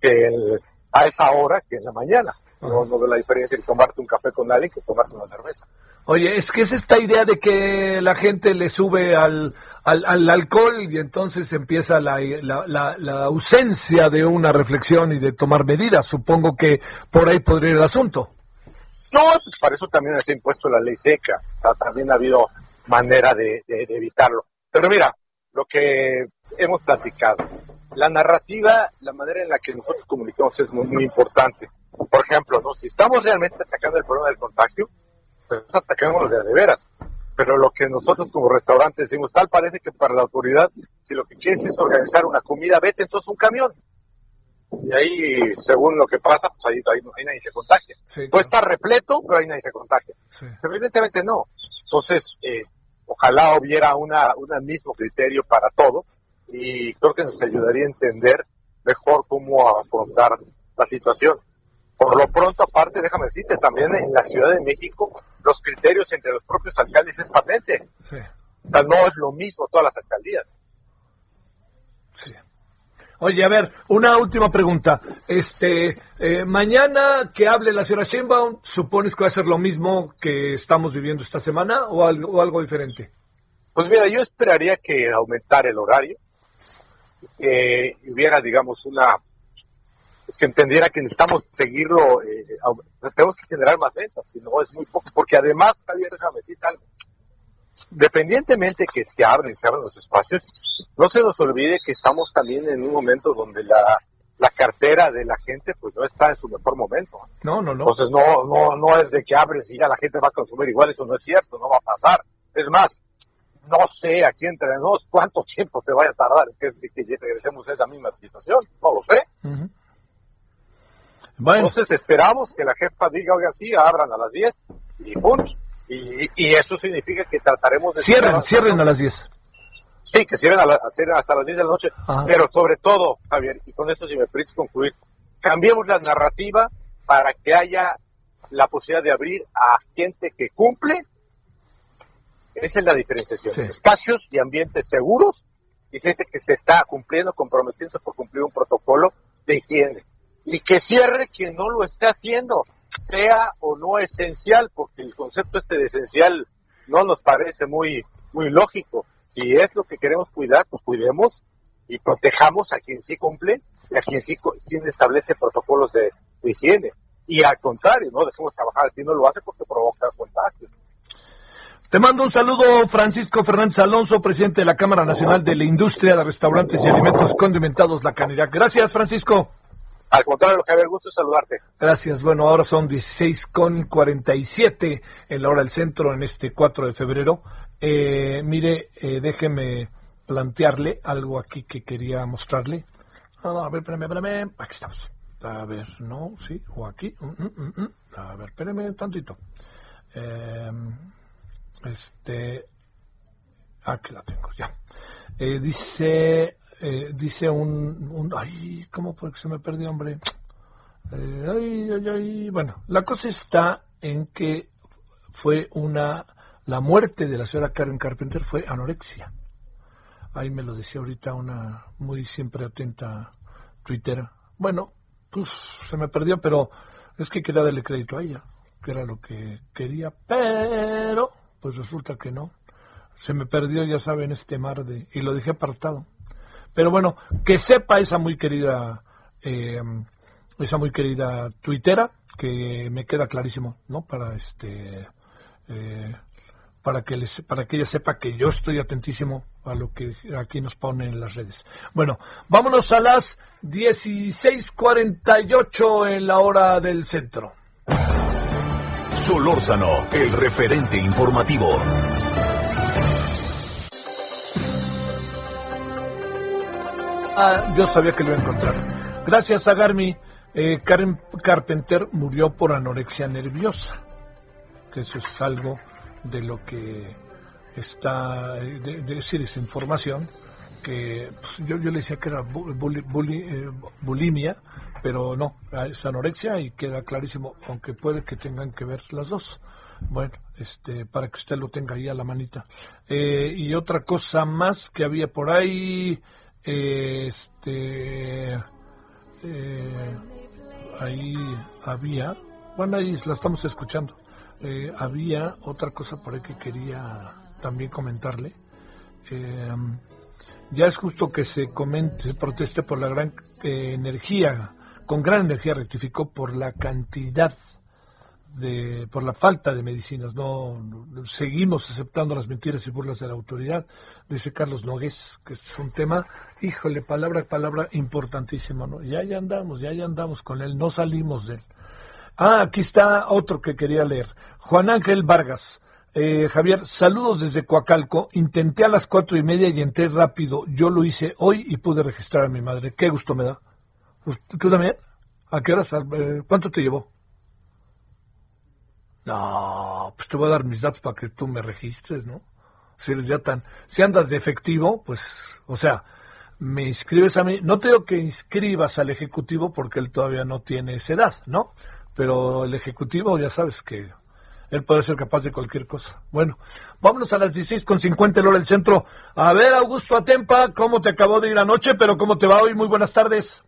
que el- a esa hora que en la mañana. No, no veo la diferencia en tomarte un café con alguien que tomarte una cerveza. Oye, es que es esta idea de que la gente le sube al, al, al alcohol y entonces empieza la, la, la- la ausencia de una reflexión y de tomar medidas. Supongo que por ahí podría ir el asunto. No, pues para eso también se ha impuesto la ley seca. O sea, también ha habido manera de, de- de evitarlo. Pero mira, lo que hemos platicado, la narrativa, la manera en la que nosotros comunicamos es muy, muy importante. Por ejemplo, ¿no? si estamos realmente atacando el problema del contagio, pues atacamos de, de veras. Pero lo que nosotros como restaurante decimos, tal parece que para la autoridad, si lo que quieres es organizar una comida, vete entonces un camión. Y ahí, según lo que pasa, pues ahí, ahí, ahí nadie se contagia. Puede estar repleto, pero ahí nadie se contagia. Pues evidentemente no. Entonces, eh, ojalá hubiera una, un mismo criterio para todo y creo que nos ayudaría a entender mejor cómo afrontar la situación. Por lo pronto, aparte, déjame decirte, también en la Ciudad de México, los criterios entre los propios alcaldes es patente. Sí. O sea, no es lo mismo todas las alcaldías. Oye, a ver, una última pregunta. Este, eh, mañana que hable la señora Sheinbaum, ¿supones que va a ser lo mismo que estamos viviendo esta semana o algo, o algo diferente? Pues mira, yo esperaría que aumentara el horario, que hubiera, digamos, una, pues que entendiera que necesitamos seguirlo, eh, tenemos que generar más ventas, si no es muy poco, porque además, Javier, déjame decirte algo, dependientemente que se abren, se abren los espacios, no se nos olvide que estamos también en un momento donde la, la cartera de la gente pues no está en su mejor momento. No, no, no. Entonces no, no, no es de que abres y ya la gente va a consumir igual, eso no es cierto, no va a pasar. Es más, no sé aquí entre nos cuánto tiempo se vaya a tardar que, que regresemos a esa misma situación, no lo sé. Entonces esperamos que la jefa diga, oiga, sí, abran a las 10 y punto. Y, y eso significa que trataremos de... Cierren, cierren a las 10. Sí, que cierren a la- hasta las 10 de la noche. Ajá. Pero sobre todo, Javier, y con esto si me permites concluir, cambiemos la narrativa para que haya la posibilidad de abrir a gente que cumple. Esa es la diferenciación. Espacios y ambientes seguros y gente que se está cumpliendo, comprometiéndose por cumplir un protocolo de higiene. Y que cierre quien no lo esté haciendo, sea o no esencial, porque el concepto este de esencial no nos parece muy, muy lógico. Si es lo que queremos cuidar, pues cuidemos y protejamos a quien sí cumple y a quien sí, sí establece protocolos de, de higiene. Y al contrario, no dejemos trabajar quien no lo hace porque provoca contagios. Te mando un saludo, Francisco Fernández Alonso, presidente de la Cámara Nacional de la Industria de Restaurantes y Alimentos Condimentados, La Canidad. Gracias, Francisco. Al contrario, Javier, gusto saludarte. Gracias. Bueno, ahora son 16 con 47 en la hora del centro en este 4 de febrero. Eh, mire, eh, déjeme plantearle algo aquí que quería mostrarle. Ah, a ver, espérame, espérame. Aquí estamos. A ver, no, sí, o aquí. Mm, mm, mm. A ver, espérame tantito. Eh, este, aquí la tengo, ya. Eh, dice, eh, dice un, un, ay, ¿cómo fue que se me perdió, hombre? Eh, ay, ay, ay. Bueno, la cosa está en que fue una, la muerte de la señora Karen Carpenter fue anorexia. Ahí me lo decía ahorita una muy siempre atenta Twitter. Bueno, pues se me perdió, pero es que quería darle crédito a ella, que era lo que quería, pero pues resulta que no. Se me perdió, ya saben, este mar de... y lo dejé apartado. Pero bueno, que sepa esa muy querida, eh, esa muy querida tuitera, que me queda clarísimo, ¿no? Para este, eh, para que les, para que ella sepa que yo estoy atentísimo a lo que aquí nos pone en las redes. Bueno, vámonos a las 16:48 en la hora del centro. Solórzano, el referente informativo. Ah, yo sabía que lo iba a encontrar. Gracias, Agarmi. Eh, Karen Carpenter murió por anorexia nerviosa, que eso es algo de lo que está, eh, de, de decir esa información, que pues, yo, yo le decía que era bu- buli- buli- eh, bulimia, pero no, es anorexia y queda clarísimo, aunque puede que tengan que ver las dos. Bueno, este, para que usted lo tenga ahí a la manita. Eh, y otra cosa más que había por ahí, este, eh, ahí había, bueno, ahí la estamos escuchando. Eh, había otra cosa por ahí que quería también comentarle. Eh, ya es justo que se comente, se proteste por la gran eh, energía, con gran energía rectificó por la cantidad de, por la falta de medicinas. No, seguimos aceptando las mentiras y burlas de la autoridad, dice Carlos Nogués, que es un tema, híjole, palabra a palabra importantísimo, ¿no? Ya ya andamos, ya ya andamos con él, no salimos de él. Ah, aquí está otro que quería leer. Juan Ángel Vargas. Eh, Javier, saludos desde Coacalco. Intenté a las cuatro y media y entré rápido. Yo lo hice hoy y pude registrar a mi madre. Qué gusto me da. ¿Tú también? ¿A qué horas? Eh, ¿Cuánto te llevó? No, pues te voy a dar mis datos para que tú me registres, ¿no? Si eres ya tan... Si andas de efectivo, pues, o sea, me inscribes a mí. No te digo que inscribas al Ejecutivo porque él todavía no tiene esa edad, ¿no? Pero el Ejecutivo ya sabes que él puede ser capaz de cualquier cosa. Bueno, vámonos a las 16 con 50 el hora del centro. A ver, Augusto Atempa, ¿cómo te acabó de ir anoche? Pero ¿cómo te va hoy? Muy buenas tardes.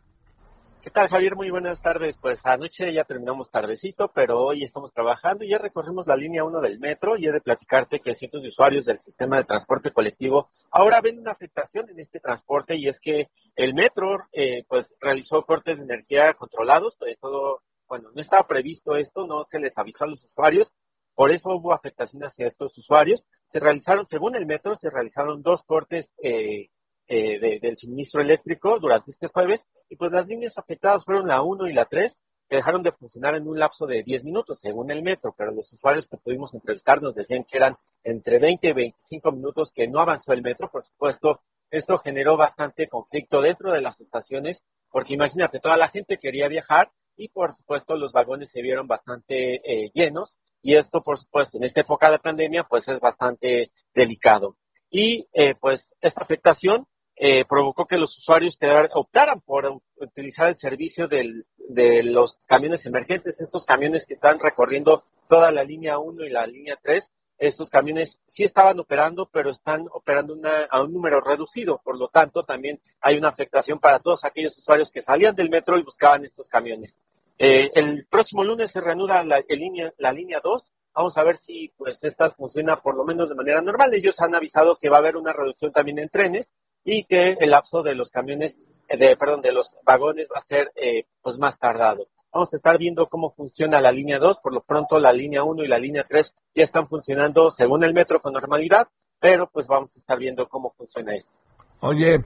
¿Qué tal, Javier? Muy buenas tardes. Pues anoche ya terminamos tardecito, pero hoy estamos trabajando y ya recorrimos la línea 1 del metro y he de platicarte que cientos de usuarios del sistema de transporte colectivo ahora ven una afectación en este transporte y es que el metro eh, pues realizó cortes de energía controlados, sobre todo, bueno, no estaba previsto esto, no se les avisó a los usuarios, por eso hubo afectación hacia estos usuarios. Se realizaron, según el metro, se realizaron dos cortes eh, eh, de- del suministro eléctrico durante este jueves y pues las líneas afectadas fueron la 1 y la 3 que dejaron de funcionar en un lapso de 10 minutos según el metro, pero los usuarios que pudimos entrevistar nos decían que eran entre 20 y 25 minutos que no avanzó el metro, por supuesto, esto generó bastante conflicto dentro de las estaciones, porque imagínate, toda la gente quería viajar y por supuesto los vagones se vieron bastante eh, llenos y esto por supuesto en esta época de pandemia pues es bastante delicado. Y eh, pues esta afectación eh, provocó que los usuarios quedaran- optaran por utilizar el servicio del- de los camiones emergentes, estos camiones que están recorriendo toda la línea 1 y la línea 3. Estos camiones sí estaban operando, pero están operando una- a un número reducido. Por lo tanto, también hay una afectación para todos aquellos usuarios que salían del metro y buscaban estos camiones. Eh, el próximo lunes se reanuda la, línea, la línea 2. Vamos a ver si pues esta funciona por lo menos de manera normal. Ellos han avisado que va a haber una reducción también en trenes y que el lapso de los camiones, eh, de, perdón, de los vagones va a ser eh, pues más tardado. Vamos a estar viendo cómo funciona la línea 2. Por lo pronto la línea 1 y la línea 3 ya están funcionando según el metro con normalidad, pero pues vamos a estar viendo cómo funciona esto. Oye,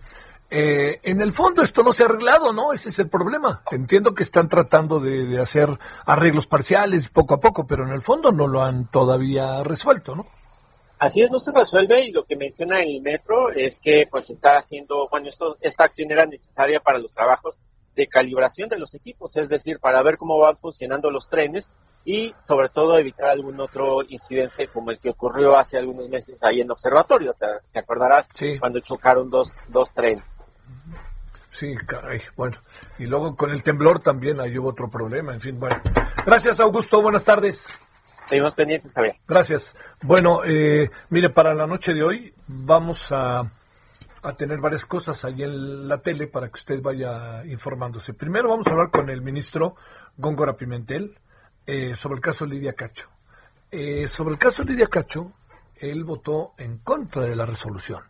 eh, en el fondo esto no se ha arreglado, ¿no? Ese es el problema. Entiendo que están tratando de, de hacer arreglos parciales poco a poco, pero en el fondo no lo han todavía resuelto, ¿no? Así es, no se resuelve y lo que menciona el metro es que pues está haciendo, bueno, esto, esta acción era necesaria para los trabajos de calibración de los equipos, es decir, para ver cómo van funcionando los trenes y sobre todo evitar algún otro incidente como el que ocurrió hace algunos meses ahí en Observatorio, te, te acordarás cuando chocaron dos, dos trenes. Sí, caray, bueno. Y luego con el temblor también ahí hubo otro problema, en fin, bueno. Gracias, Augusto, buenas tardes. Seguimos pendientes, Javier. Gracias. Bueno, eh, mire, para la noche de hoy vamos a, a tener varias cosas ahí en la tele para que usted vaya informándose. Primero vamos a hablar con el ministro Góngora Pimentel eh, sobre el caso Lidia Cacho. Eh, sobre el caso Lidia Cacho, él votó en contra de la resolución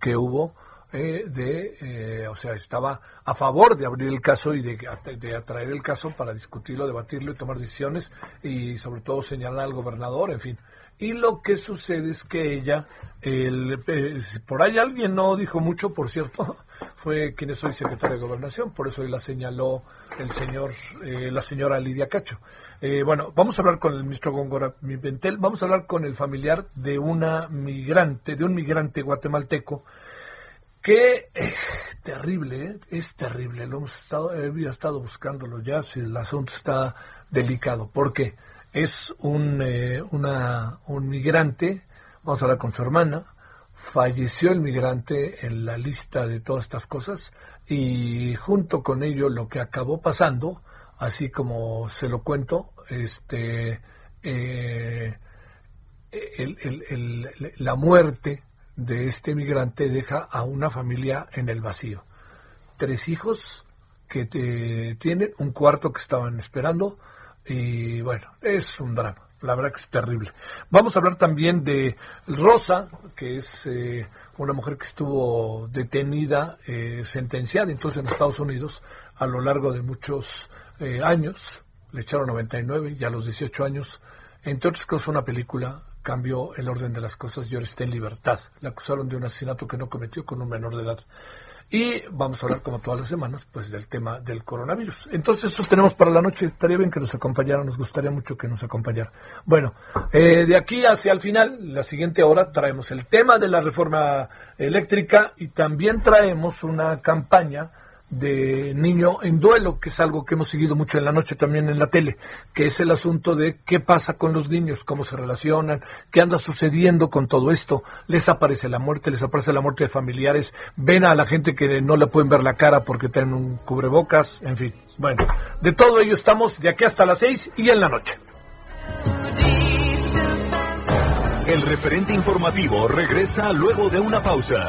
que hubo eh, de, eh, o sea, estaba a favor de abrir el caso y de, de atraer el caso para discutirlo, debatirlo y tomar decisiones y sobre todo señalar al gobernador, en fin. Y lo que sucede es que ella, el, eh, por ahí alguien no dijo mucho, por cierto, fue quien es hoy secretaria de Gobernación, por eso hoy la señaló el señor, eh, la señora Lidia Cacho. Eh, bueno, vamos a hablar con el ministro Góngora Pimentel, vamos a hablar con el familiar de una migrante, de un migrante guatemalteco que eh, terrible, ¿eh? es terrible. Lo hemos estado, he estado buscándolo ya, si el asunto está delicado. porque Es un, eh, un migrante, vamos a hablar con su hermana, falleció el migrante en la lista de todas estas cosas y junto con ello lo que acabó pasando, así como se lo cuento, este, eh, la muerte de este migrante deja a una familia en el vacío. Tres hijos que tienen un cuarto que estaban esperando y bueno, es un drama. La verdad que es terrible. Vamos a hablar también de Rosa, que es eh, una mujer que estuvo detenida, eh, sentenciada entonces en Estados Unidos a lo largo de muchos eh, años. Le echaron 99 y a los 18 años, entre otras cosas, una película cambió el orden de las cosas y ahora está en libertad. La acusaron de un asesinato que no cometió con un menor de edad. Y vamos a hablar, como todas las semanas, pues del tema del coronavirus. Entonces, eso tenemos para la noche. Estaría bien que nos acompañara, nos gustaría mucho que nos acompañara. Bueno, eh, de aquí hacia el final, la siguiente hora, traemos el tema de la reforma eléctrica y también traemos una campaña de niño en duelo, que es algo que hemos seguido mucho en la noche también en la tele, que es el asunto de qué pasa con los niños, cómo se relacionan, qué anda sucediendo con todo esto. Les aparece la muerte, les aparece la muerte de familiares, ven a la gente que no le pueden ver la cara porque tienen un cubrebocas, en fin. Bueno, de todo ello estamos de aquí hasta las seis y en la noche. El referente informativo regresa luego de una pausa.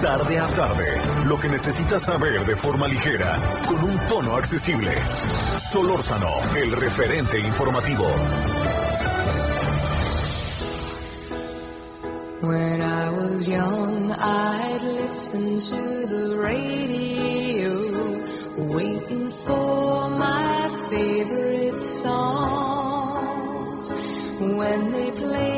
Tarde a tarde, lo que necesitas saber de forma ligera, con un tono accesible. Solórzano, el referente informativo. When I was young, I'd listen to the radio, waiting for my favorite songs. When they played,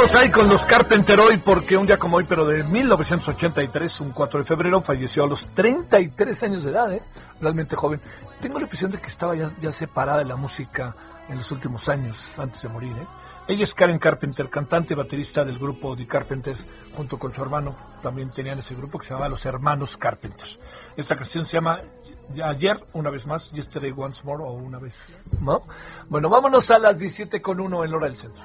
seguimos ahí con los Carpenter hoy porque un día como hoy, pero de 1983, un 4 de febrero, falleció a los 33 años de edad, ¿eh? realmente joven. Tengo la impresión de que estaba ya, ya separada de la música en los últimos años, antes de morir. ¿eh? Ella es Karen Carpenter, cantante y baterista del grupo The Carpenters, junto con su hermano. También tenían ese grupo que se llamaba Los Hermanos Carpenters. Esta canción se llama Ayer, una vez más, Yesterday Once More, o una vez, ¿no? Bueno, vámonos a las 17 con 1 en hora del centro.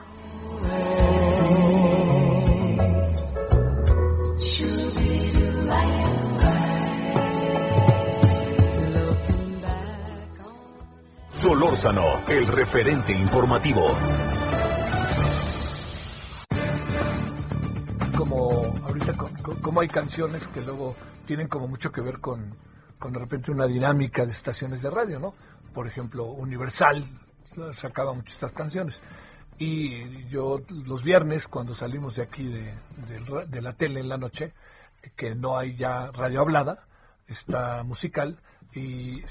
Solórzano, el referente informativo. como ahorita co- co- como hay canciones que luego tienen como mucho que ver con, con de repente una dinámica de estaciones de radio, ¿no? Por ejemplo, Universal sa- sacaba muchas estas canciones. Y yo los viernes, cuando salimos de aquí de, de la tele en la noche, que no hay ya radio hablada, está musical, y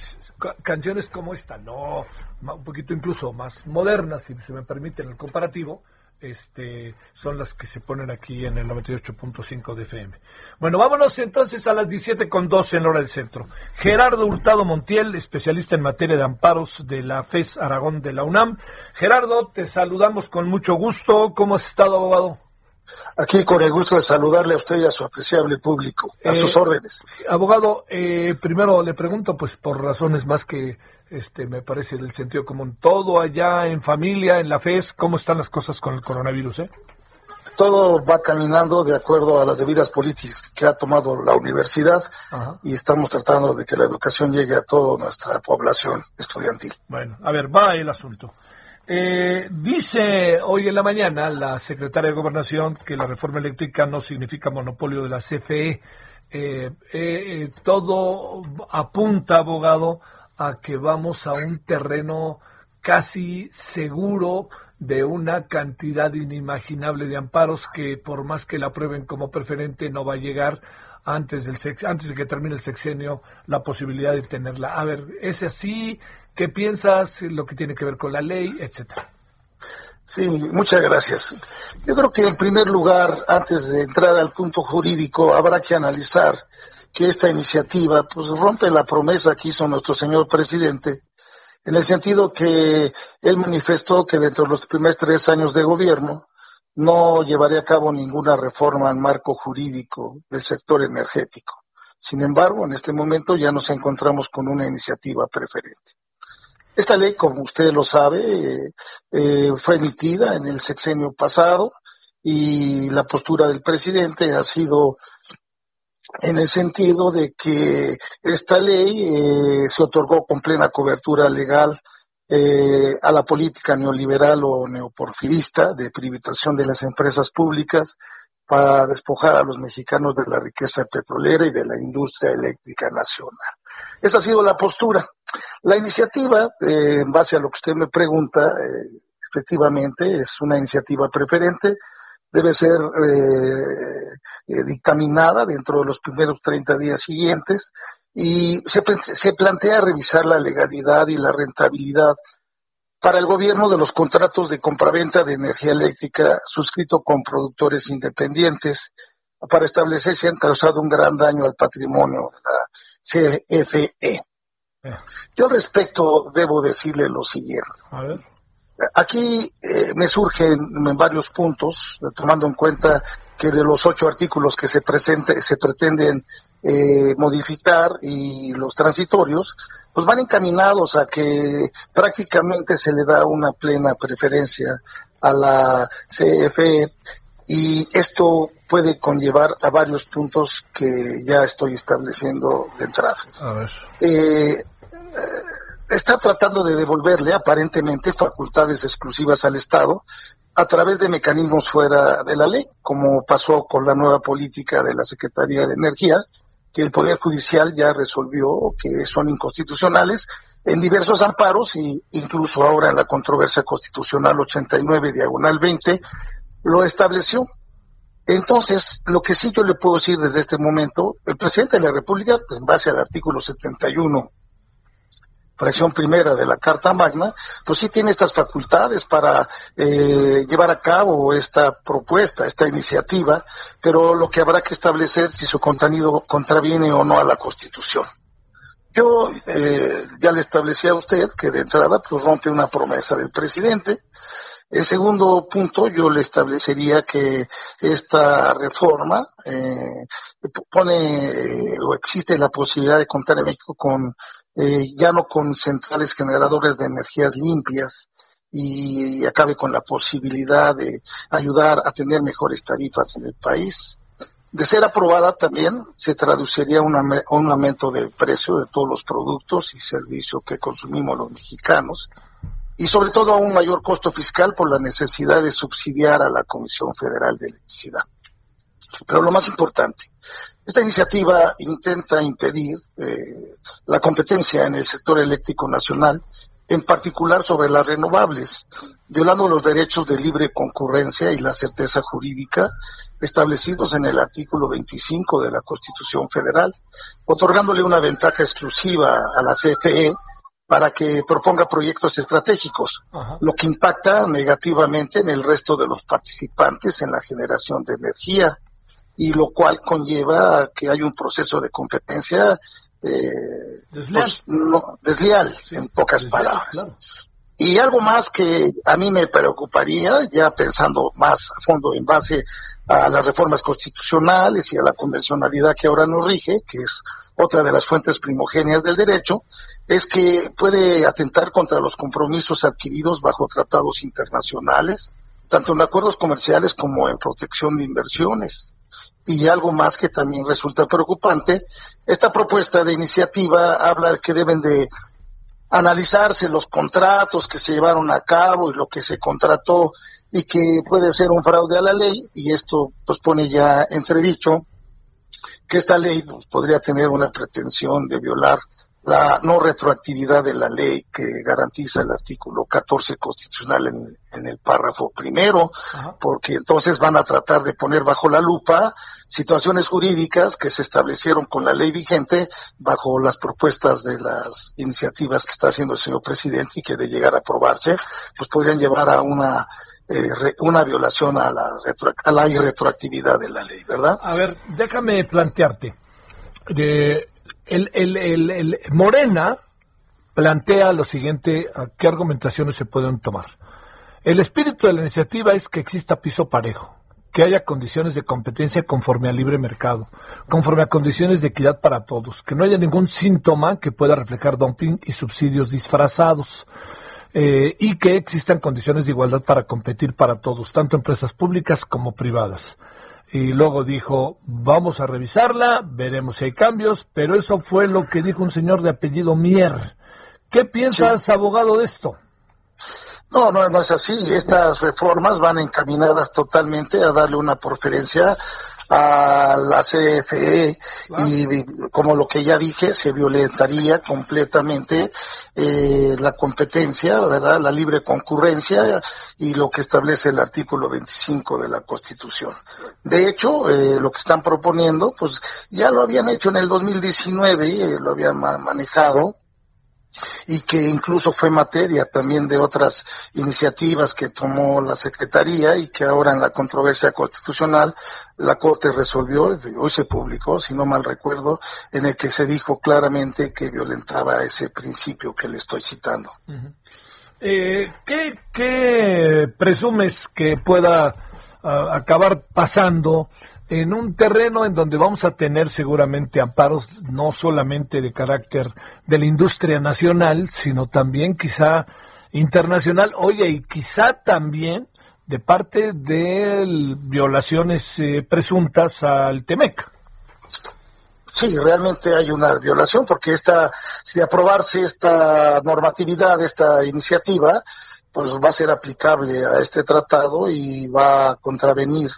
canciones como esta, no, un poquito incluso más modernas, si se me permite en el comparativo, este, son las que se ponen aquí en el 98.5 de FM. Bueno, vámonos entonces a las 17 con 12 en la hora del centro. Gerardo Hurtado Montiel, especialista en materia de amparos de la FES Aragón de la UNAM. Gerardo, te saludamos con mucho gusto. ¿Cómo has estado, abogado? Aquí con el gusto de saludarle a usted y a su apreciable público. A Eh, sus órdenes. Abogado, eh, primero le pregunto, pues por razones más que este me parece del sentido común, todo allá en familia, en la FES, ¿cómo están las cosas con el coronavirus? Eh? Todo va caminando de acuerdo a las debidas políticas que ha tomado la universidad Ajá. y estamos tratando de que la educación llegue a toda nuestra población estudiantil. Bueno, a ver, va el asunto. Eh, dice hoy en la mañana la secretaria de Gobernación que la reforma eléctrica no significa monopolio de la CFE. Eh, eh, eh, todo apunta, abogado, a que vamos a un terreno casi seguro de una cantidad inimaginable de amparos que por más que la aprueben como preferente no va a llegar antes del sex- antes de que termine el sexenio la posibilidad de tenerla. A ver, ¿es así? ¿Qué piensas? Lo que tiene que ver con la ley, etcétera. Sí, muchas gracias. Yo creo que en primer lugar, antes de entrar al punto jurídico, habrá que analizar que esta iniciativa pues rompe la promesa que hizo nuestro señor presidente en el sentido que él manifestó que dentro de los primeros tres años de gobierno no llevaría a cabo ninguna reforma al marco jurídico del sector energético. Sin embargo, en este momento ya nos encontramos con una iniciativa preferente. Esta ley, como usted lo sabe, eh, fue emitida en el sexenio pasado y la postura del presidente ha sido en el sentido de que esta ley eh, se otorgó con plena cobertura legal eh, a la política neoliberal o neoporfirista de privatización de las empresas públicas para despojar a los mexicanos de la riqueza petrolera y de la industria eléctrica nacional. Esa ha sido la postura. La iniciativa, eh, en base a lo que usted me pregunta, efectivamente es una iniciativa preferente, debe ser eh, dictaminada dentro de los primeros 30 días siguientes y se, pl- se plantea revisar la legalidad y la rentabilidad para el gobierno de los contratos de compraventa de energía eléctrica suscrito con productores independientes para establecer si han causado un gran daño al patrimonio de la CFE. Yo al respecto debo decirle lo siguiente. A ver. Aquí eh, me surgen en varios puntos, eh, tomando en cuenta que de los ocho artículos que se, presente, se pretenden eh, modificar y los transitorios, pues van encaminados a que prácticamente se le da una plena preferencia a la CFE y esto puede conllevar a varios puntos que ya estoy estableciendo de entrada. A ver. Eh, está tratando de devolverle aparentemente facultades exclusivas al Estado a través de mecanismos fuera de la ley, como pasó con la nueva política de la Secretaría de Energía, que el Poder Judicial ya resolvió que son inconstitucionales en diversos amparos e incluso ahora en la controversia constitucional 89 diagonal 20 lo estableció. Entonces, lo que sí yo le puedo decir desde este momento, el presidente de la República, en base al artículo 71 fracción primera de la Carta Magna, pues sí tiene estas facultades para eh, llevar a cabo esta propuesta, esta iniciativa, pero lo que habrá que establecer si su contenido contraviene o no a la Constitución. Yo eh, ya le establecí a usted que de entrada pues rompe una promesa del presidente. El segundo punto, yo le establecería que esta reforma eh, pone o existe la posibilidad de contar en México con eh, ya no con centrales generadoras de energías limpias y acabe con la posibilidad de ayudar a tener mejores tarifas en el país. De ser aprobada también se traduciría un, un aumento del precio de todos los productos y servicios que consumimos los mexicanos y sobre todo a un mayor costo fiscal por la necesidad de subsidiar a la Comisión Federal de Electricidad. Pero lo más importante, esta iniciativa intenta impedir eh, la competencia en el sector eléctrico nacional, en particular sobre las renovables, violando los derechos de libre concurrencia y la certeza jurídica establecidos en el artículo 25 de la Constitución Federal, otorgándole una ventaja exclusiva a la CFE para que proponga proyectos estratégicos, lo que impacta negativamente en el resto de los participantes en la generación de energía y lo cual conlleva que hay un proceso de competencia eh, Desleal. pues, no- desleal, en pocas Desleal, palabras. claro. Y algo más que a mí me preocuparía, ya pensando más a fondo en base a las reformas constitucionales y a la convencionalidad que ahora nos rige, que es otra de las fuentes primogéneas del derecho, es que puede atentar contra los compromisos adquiridos bajo tratados internacionales, tanto en acuerdos comerciales como en protección de inversiones. Y algo más que también resulta preocupante, esta propuesta de iniciativa habla de que deben de analizarse los contratos que se llevaron a cabo y lo que se contrató y que puede ser un fraude a la ley y esto pues pone ya entredicho que esta ley pues, podría tener una pretensión de violar la no retroactividad de la ley que garantiza el artículo 14 constitucional en, el párrafo primero, porque entonces van a tratar de poner bajo la lupa situaciones jurídicas que se establecieron con la ley vigente bajo las propuestas de las iniciativas que está haciendo el señor presidente y que de llegar a aprobarse, pues podrían llevar a una eh, una violación a la, a la irretroactividad de la ley, ¿verdad? A ver, déjame plantearte. Eh, el, el, el, Morena plantea lo siguiente, qué argumentaciones se pueden tomar. El espíritu de la iniciativa es que exista piso parejo, que haya condiciones de competencia conforme al libre mercado, conforme a condiciones de equidad para todos, que no haya ningún síntoma que pueda reflejar dumping y subsidios disfrazados, eh, y que existan condiciones de igualdad para competir para todos, tanto empresas públicas como privadas y luego dijo, vamos a revisarla, veremos si hay cambios, pero eso fue lo que dijo un señor de apellido Mier. ¿Qué piensas, abogado, de esto? No, no, no es así. Estas reformas van encaminadas totalmente a darle una preferencia a la CFE y como lo que ya dije, se violentaría completamente eh, la competencia, ¿verdad? La libre concurrencia y lo que establece el artículo 25 de la Constitución. De hecho, eh, lo que están proponiendo, pues ya lo habían hecho en el 2019, eh, lo habían manejado y que incluso fue materia también de otras iniciativas que tomó la Secretaría y que ahora en la controversia constitucional la Corte resolvió, hoy se publicó, si no mal recuerdo, en el que se dijo claramente que violentaba ese principio que le estoy citando. Eh, ¿qué, presumes que pueda ah, acabar pasando en un terreno en donde vamos a tener seguramente amparos no solamente de carácter de la industria nacional, sino también quizá internacional, oye, y quizá también de parte de violaciones eh, presuntas al TEMEC. Sí, realmente hay una violación porque esta, si aprobarse esta normatividad, esta iniciativa, pues va a ser aplicable a este tratado y va a contravenir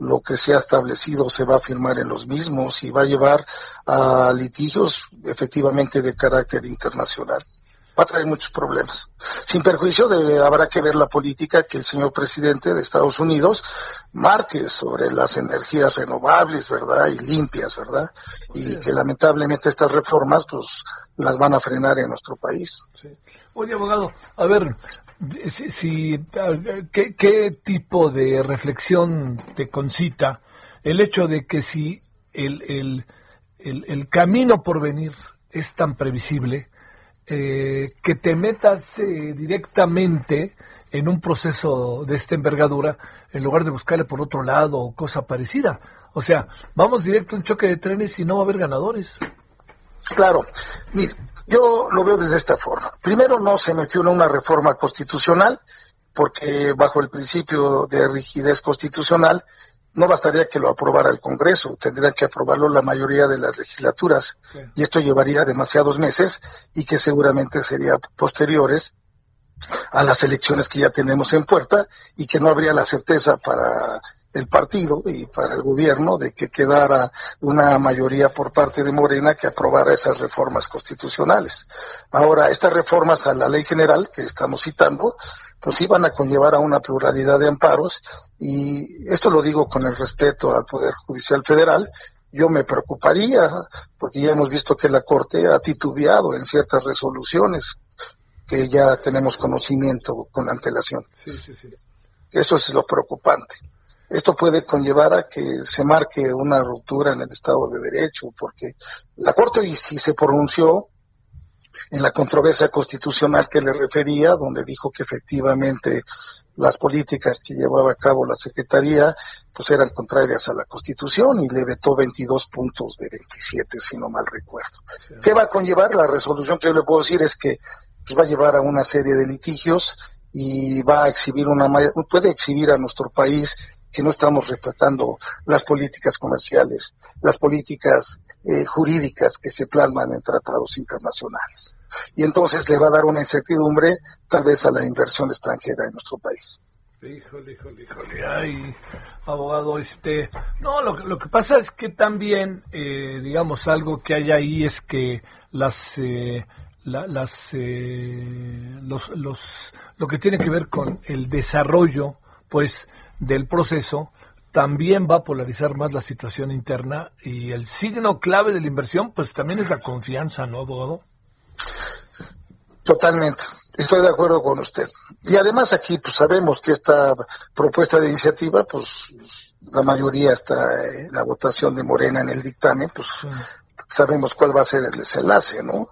lo que se ha establecido se va a firmar en los mismos y va a llevar a litigios efectivamente de carácter internacional. Va a traer muchos problemas. Sin perjuicio de habrá que ver la política que el señor presidente de Estados Unidos marque sobre las energías renovables, ¿verdad? Y limpias, ¿verdad? Y que lamentablemente estas reformas pues las van a frenar en nuestro país. Oye, abogado, a ver, si, ¿qué, tipo de reflexión te concita el hecho de que si el, el, el, camino por venir es tan previsible, eh, que te metas eh, directamente en un proceso de esta envergadura en lugar de buscarle por otro lado o cosa parecida. O sea, vamos directo a un choque de trenes y no va a haber ganadores. Claro, mire, yo lo veo desde esta forma. Primero, no se metió en una reforma constitucional, porque bajo el principio de rigidez constitucional, no bastaría que lo aprobara el Congreso, tendría que aprobarlo la mayoría de las legislaturas, y esto llevaría demasiados meses y que seguramente sería posteriores a las elecciones que ya tenemos en puerta y que no habría la certeza para el partido y para el gobierno de que quedara una mayoría por parte de Morena que aprobara esas reformas constitucionales. Ahora, estas reformas a la ley general que estamos citando, pues iban a conllevar a una pluralidad de amparos y esto lo digo con el respeto al Poder Judicial Federal. Yo me preocuparía porque ya hemos visto que la Corte ha titubeado en ciertas resoluciones que ya tenemos conocimiento con antelación. Eso es lo preocupante. Esto puede conllevar a que se marque una ruptura en el Estado de Derecho, porque la Corte sí se pronunció en la controversia constitucional que le refería, donde dijo que efectivamente las políticas que llevaba a cabo la Secretaría pues eran contrarias a la Constitución y le vetó 22 puntos de 27, si no mal recuerdo. ¿Qué va a conllevar? La resolución que yo le puedo decir es que pues, va a llevar a una serie de litigios y va a exhibir una puede exhibir a nuestro país que no estamos respetando las políticas comerciales, las políticas eh, jurídicas que se plasman en tratados internacionales. Y entonces le va a dar una incertidumbre tal vez a la inversión extranjera en nuestro país. Híjole, híjole, híjole, ay, abogado, este, no, lo, lo que pasa es que también, eh, digamos, algo que hay ahí es que las, eh, las, eh, los, los, lo que tiene que ver con el desarrollo, pues, del proceso, también va a polarizar más la situación interna y el signo clave de la inversión, pues también es la confianza, ¿no, abogado? Totalmente. Estoy de acuerdo con usted. Y además aquí pues sabemos que esta propuesta de iniciativa, pues la mayoría está en la votación de Morena en el dictamen, pues sabemos cuál va a ser el desenlace, ¿no?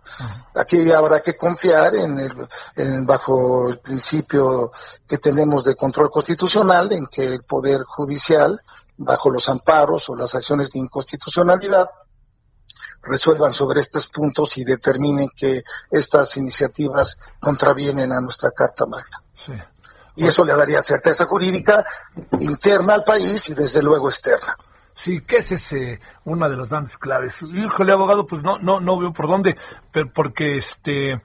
Aquí habrá que confiar en el, bajo el principio que tenemos de control constitucional, en que el poder judicial, bajo los amparos o las acciones de inconstitucionalidad, resuelvan sobre estos puntos y determinen que estas iniciativas contravienen a nuestra Carta Magna. Y eso le daría certeza jurídica interna al país y desde luego externa. Sí, que es ese una de las grandes claves. Híjole, abogado, pues no, no, no veo por dónde, porque este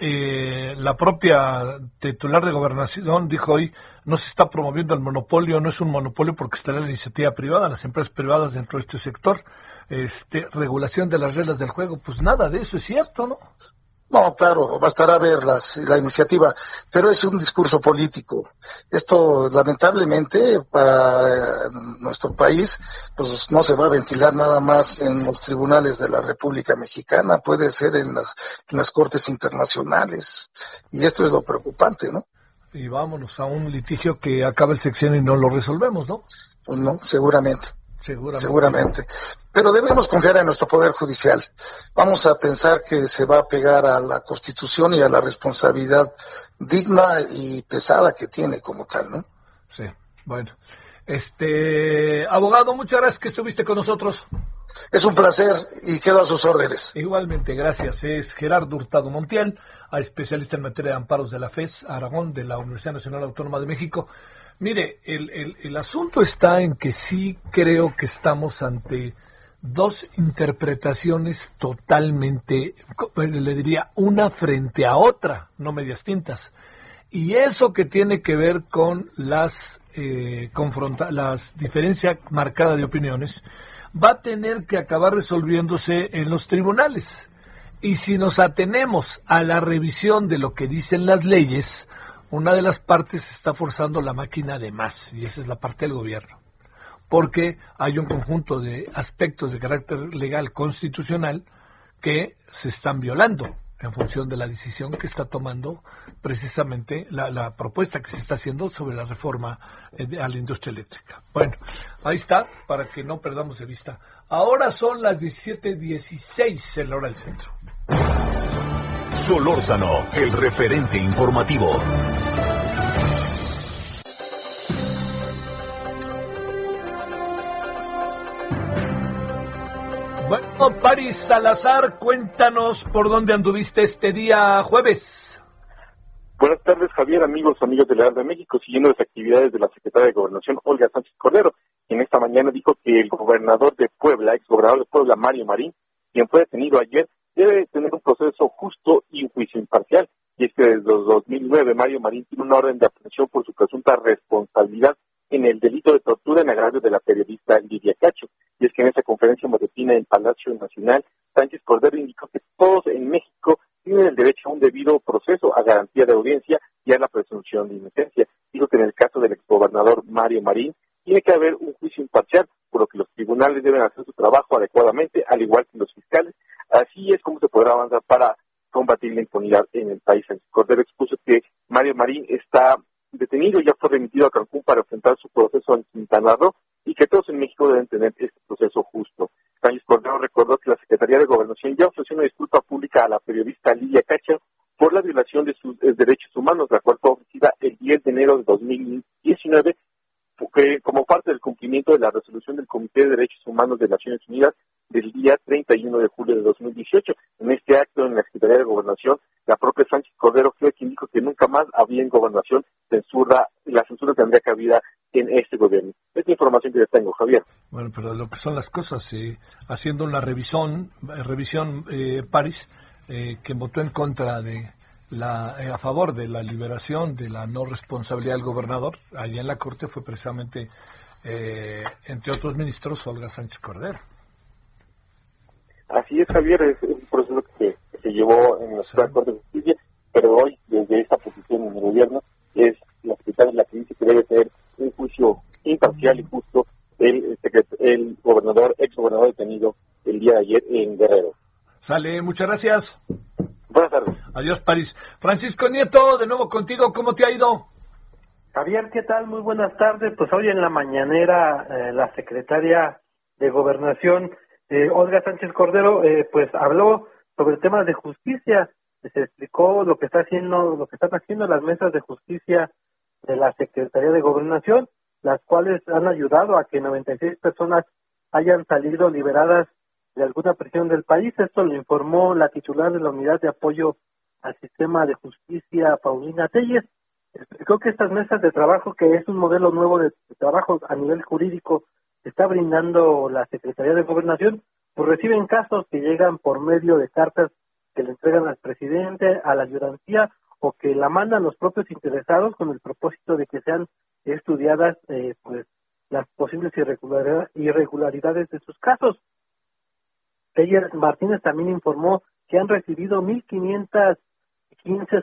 eh, la propia titular de gobernación dijo hoy no se está promoviendo el monopolio, no es un monopolio porque está la iniciativa privada, las empresas privadas dentro de este sector, este regulación de las reglas del juego, pues nada de eso es cierto, ¿no? No, claro, bastará ver las, la iniciativa, pero es un discurso político. Esto, lamentablemente, para nuestro país, pues no se va a ventilar nada más en los tribunales de la República Mexicana, puede ser en las, en las cortes internacionales. Y esto es lo preocupante, ¿no? Y vámonos a un litigio que acaba el sexenio y no lo resolvemos, ¿no? Pues no, seguramente. Seguramente. Seguramente. Pero debemos confiar en nuestro Poder Judicial. Vamos a pensar que se va a pegar a la Constitución y a la responsabilidad digna y pesada que tiene como tal, ¿no? Sí, bueno. Este, abogado, muchas gracias que estuviste con nosotros. Es un placer y quedo a sus órdenes. Igualmente, gracias. Es Gerardo Hurtado Montiel, especialista en materia de amparos de la FES Aragón de la Universidad Nacional Autónoma de México. Mire, el, el, asunto está en que sí creo que estamos ante dos interpretaciones totalmente, le diría, una frente a otra, no medias tintas. Y eso que tiene que ver con las, eh, las diferencias marcadas de opiniones, va a tener que acabar resolviéndose en los tribunales. Y si nos atenemos a la revisión de lo que dicen las leyes, una de las partes está forzando la máquina de más, y esa es la parte del gobierno, porque hay un conjunto de aspectos de carácter legal constitucional que se están violando en función de la decisión que está tomando precisamente la, propuesta que se está haciendo sobre la reforma eh, a la industria eléctrica. Bueno, ahí está, para que no perdamos de vista. Ahora son las 17:16 en la hora del centro. Solórzano, el referente informativo. Bueno, Paris Salazar, cuéntanos por dónde anduviste este día jueves. Buenas tardes, Javier, amigos, amigos de la de México, siguiendo las actividades de la secretaria de Gobernación, Olga Sánchez Cordero, quien esta mañana dijo que el gobernador de Puebla, ex gobernador de Puebla, Mario Marín, quien fue detenido ayer, debe tener un proceso justo y un juicio imparcial. Y es que desde 2009 Mario Marín tiene una orden de aprehensión por su presunta responsabilidad en el delito de tortura en agravio de la periodista Lidia Cacho. Y es que en esa conferencia matutina en Palacio Nacional, Sánchez Cordero indicó que todos en México tienen el derecho a un debido proceso, a garantía de audiencia y a la presunción de inocencia. Dijo que en el caso del exgobernador Mario Marín, tiene que haber un juicio imparcial, por lo que los tribunales deben hacer su trabajo adecuadamente, al igual que los fiscales. Así es como se podrá avanzar para combatir la impunidad en el país. Cordero expuso que Mario Marín está detenido ya fue remitido a Cancún para enfrentar su proceso en Quintana Roo y que todos en México deben tener este proceso justo. Sánchez Cordero recordó que la Secretaría de Gobernación ya ofreció una disculpa pública a la periodista Lilia Cacha por la violación de sus eh, derechos humanos, la cual fue ofrecida el 10 de enero de 2019 que como parte del cumplimiento de la resolución del Comité de Derechos Humanos de Naciones Unidas del día 31 de julio de 2018. En este acto, en la Secretaría de Gobernación, la propia Sánchez Cordero fue quien dijo que nunca más había en gobernación censura, la censura tendría cabida en este gobierno. Esta información que les tengo, Javier. Bueno, pero lo que son las cosas, eh, haciendo una revisión, revisión eh, París, eh, que votó en contra de la, eh, a favor de la liberación de la no responsabilidad del gobernador, allá en la Corte fue precisamente, eh, entre otros ministros, Olga Sánchez Cordero. Así es, Javier, es un proceso que, se llevó en la Suprema Corte de Justicia, pero hoy, desde esta posición en el gobierno, es la secretaria la que dice que debe tener un juicio imparcial y justo el, el gobernador, ex gobernador detenido el día de ayer en Guerrero. Sale, muchas gracias. Buenas tardes. Adiós, París. Francisco Nieto, de nuevo contigo, ¿cómo te ha ido? Javier, ¿qué tal? Muy buenas tardes. Pues hoy en la mañanera eh, la secretaria de Gobernación, eh, Olga Sánchez Cordero, eh, pues habló sobre temas de justicia. Se explicó lo que está haciendo, lo que están haciendo las mesas de justicia de la Secretaría de Gobernación, las cuales han ayudado a que 96 personas hayan salido liberadas de alguna prisión del país. Esto lo informó la titular de la Unidad de Apoyo al Sistema de Justicia, Paulina Telles explicó que estas mesas de trabajo, que es un modelo nuevo de, trabajo a nivel jurídico está brindando la Secretaría de Gobernación, pues reciben casos que llegan por medio de cartas que le entregan al presidente, a la ayudantía o que la mandan los propios interesados con el propósito de que sean estudiadas eh, pues las posibles irregularidad- irregularidades de sus casos. Ella Martínez también informó que han recibido 1.515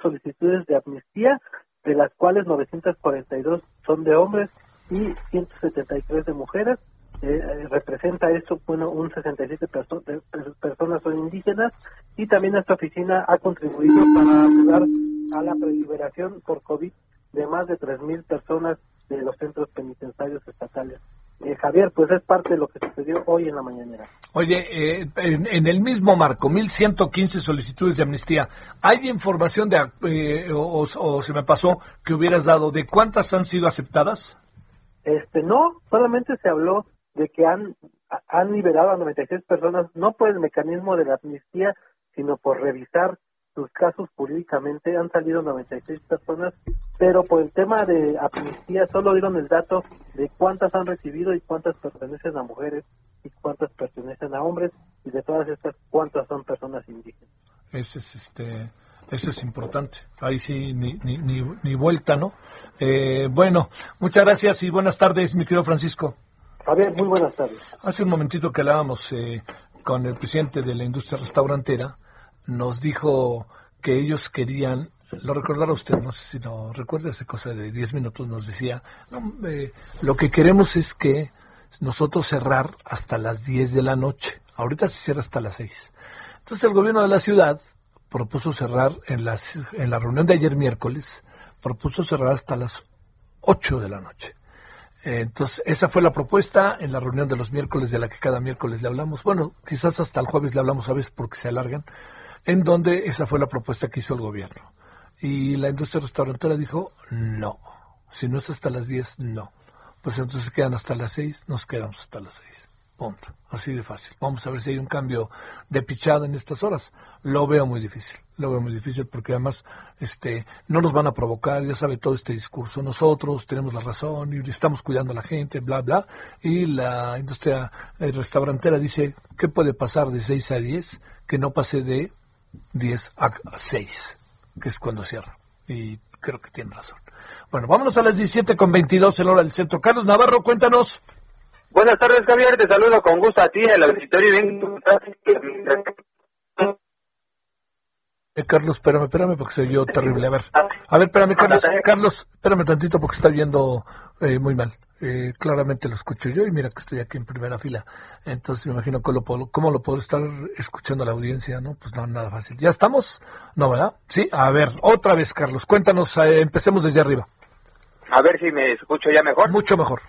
solicitudes de amnistía, de las cuales 942 son de hombres y 173 de mujeres. Eh, eh, representa esto, bueno, un 67 perso- de- per- personas son indígenas y también esta oficina ha contribuido para ayudar a la liberación por COVID de más de 3.000 personas de los centros penitenciarios estatales. Eh, Javier, pues es parte de lo que sucedió hoy en la mañanera. Oye, eh, en, en el mismo marco, 1.115 solicitudes de amnistía, ¿hay información de, eh, o, o se me pasó que hubieras dado de cuántas han sido aceptadas? Este, no, solamente se habló de que han, han liberado a 96 personas, no por el mecanismo de la amnistía, sino por revisar sus casos jurídicamente. Han salido 96 personas, pero por el tema de amnistía solo dieron el dato de cuántas han recibido y cuántas pertenecen a mujeres y cuántas pertenecen a hombres, y de todas estas, cuántas son personas indígenas. Ese es, este, eso es importante. Ahí sí, ni, ni, ni, ni vuelta, ¿no? Eh, bueno, muchas gracias y buenas tardes, mi querido Francisco. Javier, muy buenas tardes. Hace un momentito que hablábamos eh, con el presidente de la industria restaurantera, nos dijo que ellos querían, lo recordará usted, no sé si lo recuerda, hace cosa de 10 minutos nos decía, no, lo que queremos es que nosotros cerrar hasta las 10 de la noche, ahorita se cierra hasta las 6. Entonces el gobierno de la ciudad propuso cerrar en, las, en la reunión de ayer miércoles, propuso cerrar hasta las 8 de la noche. Entonces, esa fue la propuesta en la reunión de los miércoles, de la que cada miércoles le hablamos. Bueno, quizás hasta el jueves le hablamos a veces porque se alargan, en donde esa fue la propuesta que hizo el gobierno. Y la industria restaurantera dijo, no, si no es hasta las 10, no. Pues entonces quedan hasta las 6, nos quedamos hasta las 6. Punto. Así de fácil. Vamos a ver si hay un cambio de pichada en estas horas. Lo veo muy difícil. Lo veo muy difícil porque además este, no nos van a provocar, ya sabe todo este discurso. Nosotros tenemos la razón y estamos cuidando a la gente, bla, bla. Y la industria eh, restaurantera dice, ¿qué puede pasar de 6 a 10? Que no pase de 10 a 6, que es cuando cierra. Y creo que tiene razón. Bueno, vámonos a las 17 con 22 en hora del centro. Carlos Navarro, cuéntanos. Buenas tardes, Javier. Te saludo con gusto a ti, el auditorio. Bien, Carlos, espérame, espérame, porque soy yo terrible. A ver, a ver, espérame, Carlos, Carlos, espérame tantito porque está viendo eh, muy mal. Eh, claramente lo escucho yo y mira que estoy aquí en primera fila. Entonces me imagino que lo puedo, cómo lo puedo estar escuchando a la audiencia, ¿no? Pues no, nada fácil. ¿Ya estamos? ¿No, verdad? Sí, a ver, otra vez, Carlos, cuéntanos, eh, empecemos desde arriba. A ver si me escucho ya mejor. Mucho mejor.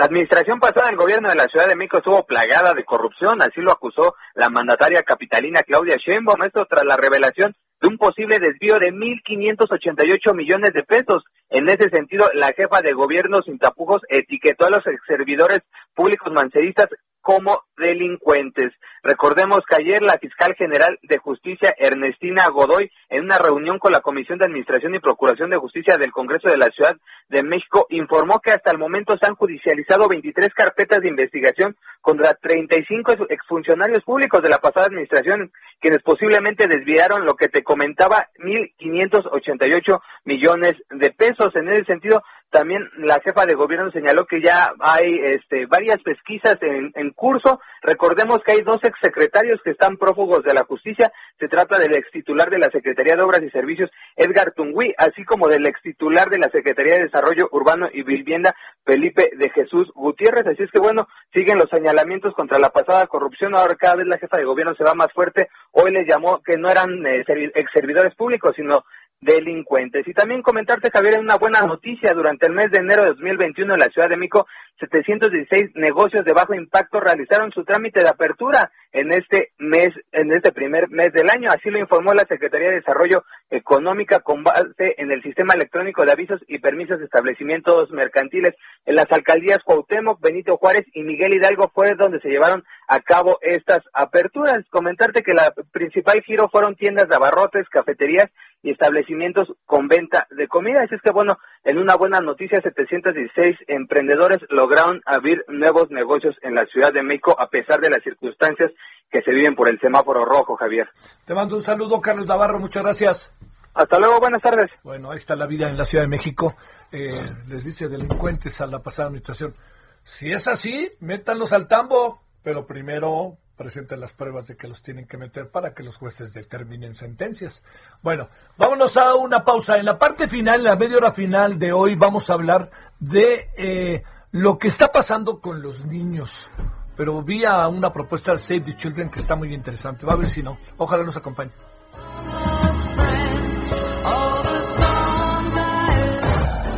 La administración pasada del gobierno de la Ciudad de México estuvo plagada de corrupción, así lo acusó la mandataria capitalina Claudia Sheinbaum, esto tras la revelación de un posible desvío de 1.588 millones de pesos. En ese sentido, la jefa de gobierno sin tapujos etiquetó a los servidores públicos manceristas como delincuentes. Recordemos que ayer la fiscal general de justicia Ernestina Godoy, en una reunión con la Comisión de Administración y Procuración de Justicia del Congreso de la Ciudad de México, informó que hasta el momento se han judicializado 23 carpetas de investigación contra 35 exfuncionarios públicos de la pasada administración, quienes posiblemente desviaron lo que te comentaba, 1.588 millones de pesos. En ese sentido, también la jefa de gobierno señaló que ya hay este, varias pesquisas en, en curso. Recordemos que hay dos exsecretarios que están prófugos de la justicia. Se trata del ex titular de la Secretaría de Obras y Servicios, Edgar Tungui, así como del ex titular de la Secretaría de Desarrollo Urbano y Vivienda, Felipe de Jesús Gutiérrez. Así es que bueno, siguen los señalamientos contra la pasada corrupción. Ahora cada vez la jefa de gobierno se va más fuerte. Hoy les llamó que no eran eh, ex servidores públicos, sino delincuentes. Y también comentarte, Javier, una buena noticia. Durante el mes de enero de 2021 en la Ciudad de México, 716 negocios de bajo impacto realizaron su trámite de apertura en este mes, en este primer mes del año. Así lo informó la Secretaría de Desarrollo Económica con base en el sistema electrónico de avisos y permisos de establecimientos mercantiles. En las alcaldías Cuauhtémoc, Benito Juárez y Miguel Hidalgo fue donde se llevaron a cabo estas aperturas. Comentarte que la principal giro fueron tiendas de abarrotes, cafeterías y establecimientos con venta de comida. Así es que, bueno, en una buena noticia, 716 emprendedores lograron abrir nuevos negocios en la Ciudad de México a pesar de las circunstancias que se viven por el semáforo rojo, Javier. Te mando un saludo, Carlos Navarro, muchas gracias. Hasta luego, buenas tardes. Bueno, ahí está la vida en la Ciudad de México. Eh, les dice delincuentes a la pasada administración. Si es así, métanlos al tambo, pero primero presenten las pruebas de que los tienen que meter para que los jueces determinen sentencias. Bueno, vámonos a una pausa. En la parte final, en la media hora final de hoy, vamos a hablar de eh, lo que está pasando con los niños. Pero vi a una propuesta de Save the Children que está muy interesante. Va a ver si no. Ojalá nos acompañe.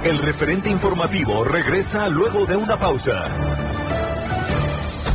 El referente informativo regresa luego de una pausa.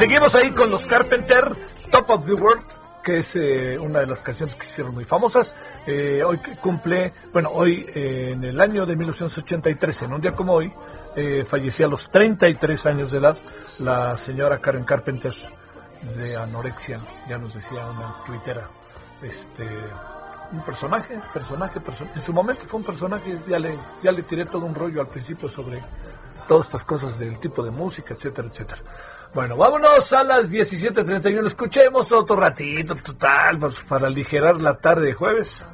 Seguimos ahí con los Carpenter, Top of the World, que es eh, una de las canciones que se hicieron muy famosas. Eh, hoy cumple, bueno, hoy eh, en el año de 1983, en un día como hoy, eh, fallecía a los 33 años de edad la señora Karen Carpenter de anorexia, ya nos decía una tuitera. Este, un personaje, personaje, perso- en su momento fue un personaje, ya le, ya le tiré todo un rollo al principio sobre todas estas cosas del tipo de música, etcétera, etcétera. Bueno, vámonos a las 17.31, escuchemos otro ratito, total, pues, para aligerar la tarde de jueves.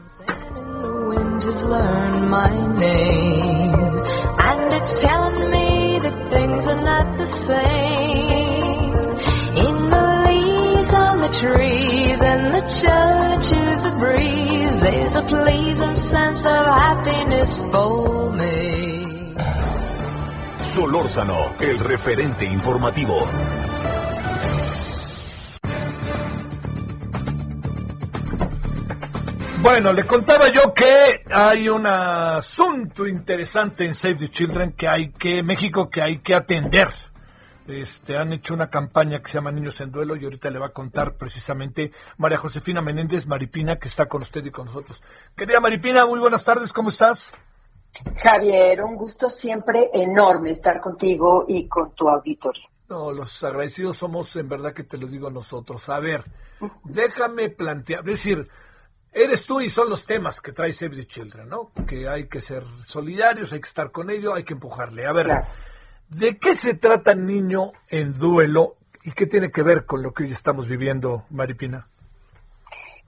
on the trees and the touch of the breeze there's a pleasing sense of happiness for me. Solórzano, el referente informativo. Bueno, le contaba yo que hay un asunto interesante en Save the Children que hay que México que hay que atender. Este, han hecho una campaña que se llama Niños en Duelo y ahorita le va a contar precisamente María Josefina Menéndez Maripina que está con usted y con nosotros. Querida Maripina, muy buenas tardes, ¿cómo estás? Javier, un gusto siempre enorme estar contigo y con tu auditorio. No, los agradecidos somos en verdad que te lo digo nosotros. A ver, déjame plantear, es decir, eres tú y son los temas que trae Save the Children, ¿no? Que hay que ser solidarios, hay que estar con ellos, hay que empujarle. A ver, ¿de qué se trata Niño en Duelo y qué tiene que ver con lo que hoy estamos viviendo, Maripina?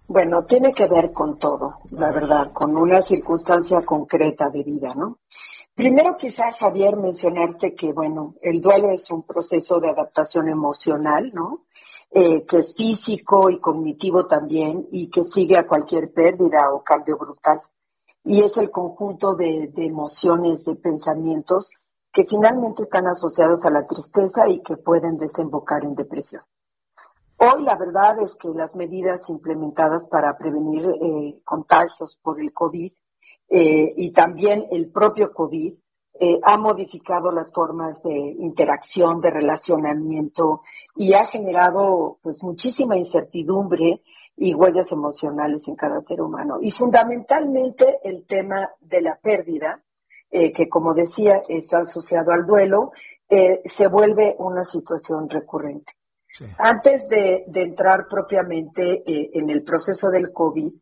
Bueno, tiene que ver con todo, la verdad, con una circunstancia concreta de vida, ¿no? Primero quizá, Javier, mencionarte que, bueno, el duelo es un proceso de adaptación emocional, ¿no? Eh, que es físico y cognitivo también y que sigue a cualquier pérdida o cambio brutal. Y es el conjunto de, de emociones, de pensamientos que finalmente están asociados a la tristeza y que pueden desembocar en depresión. Hoy la verdad es que las medidas implementadas para prevenir eh, contagios por el COVID eh, y también el propio COVID eh, ha modificado las formas de interacción, de relacionamiento y ha generado pues muchísima incertidumbre y huellas emocionales en cada ser humano. Y fundamentalmente el tema de la pérdida, que como decía está asociado al duelo, se vuelve una situación recurrente. Antes de, entrar propiamente eh, en el proceso del COVID,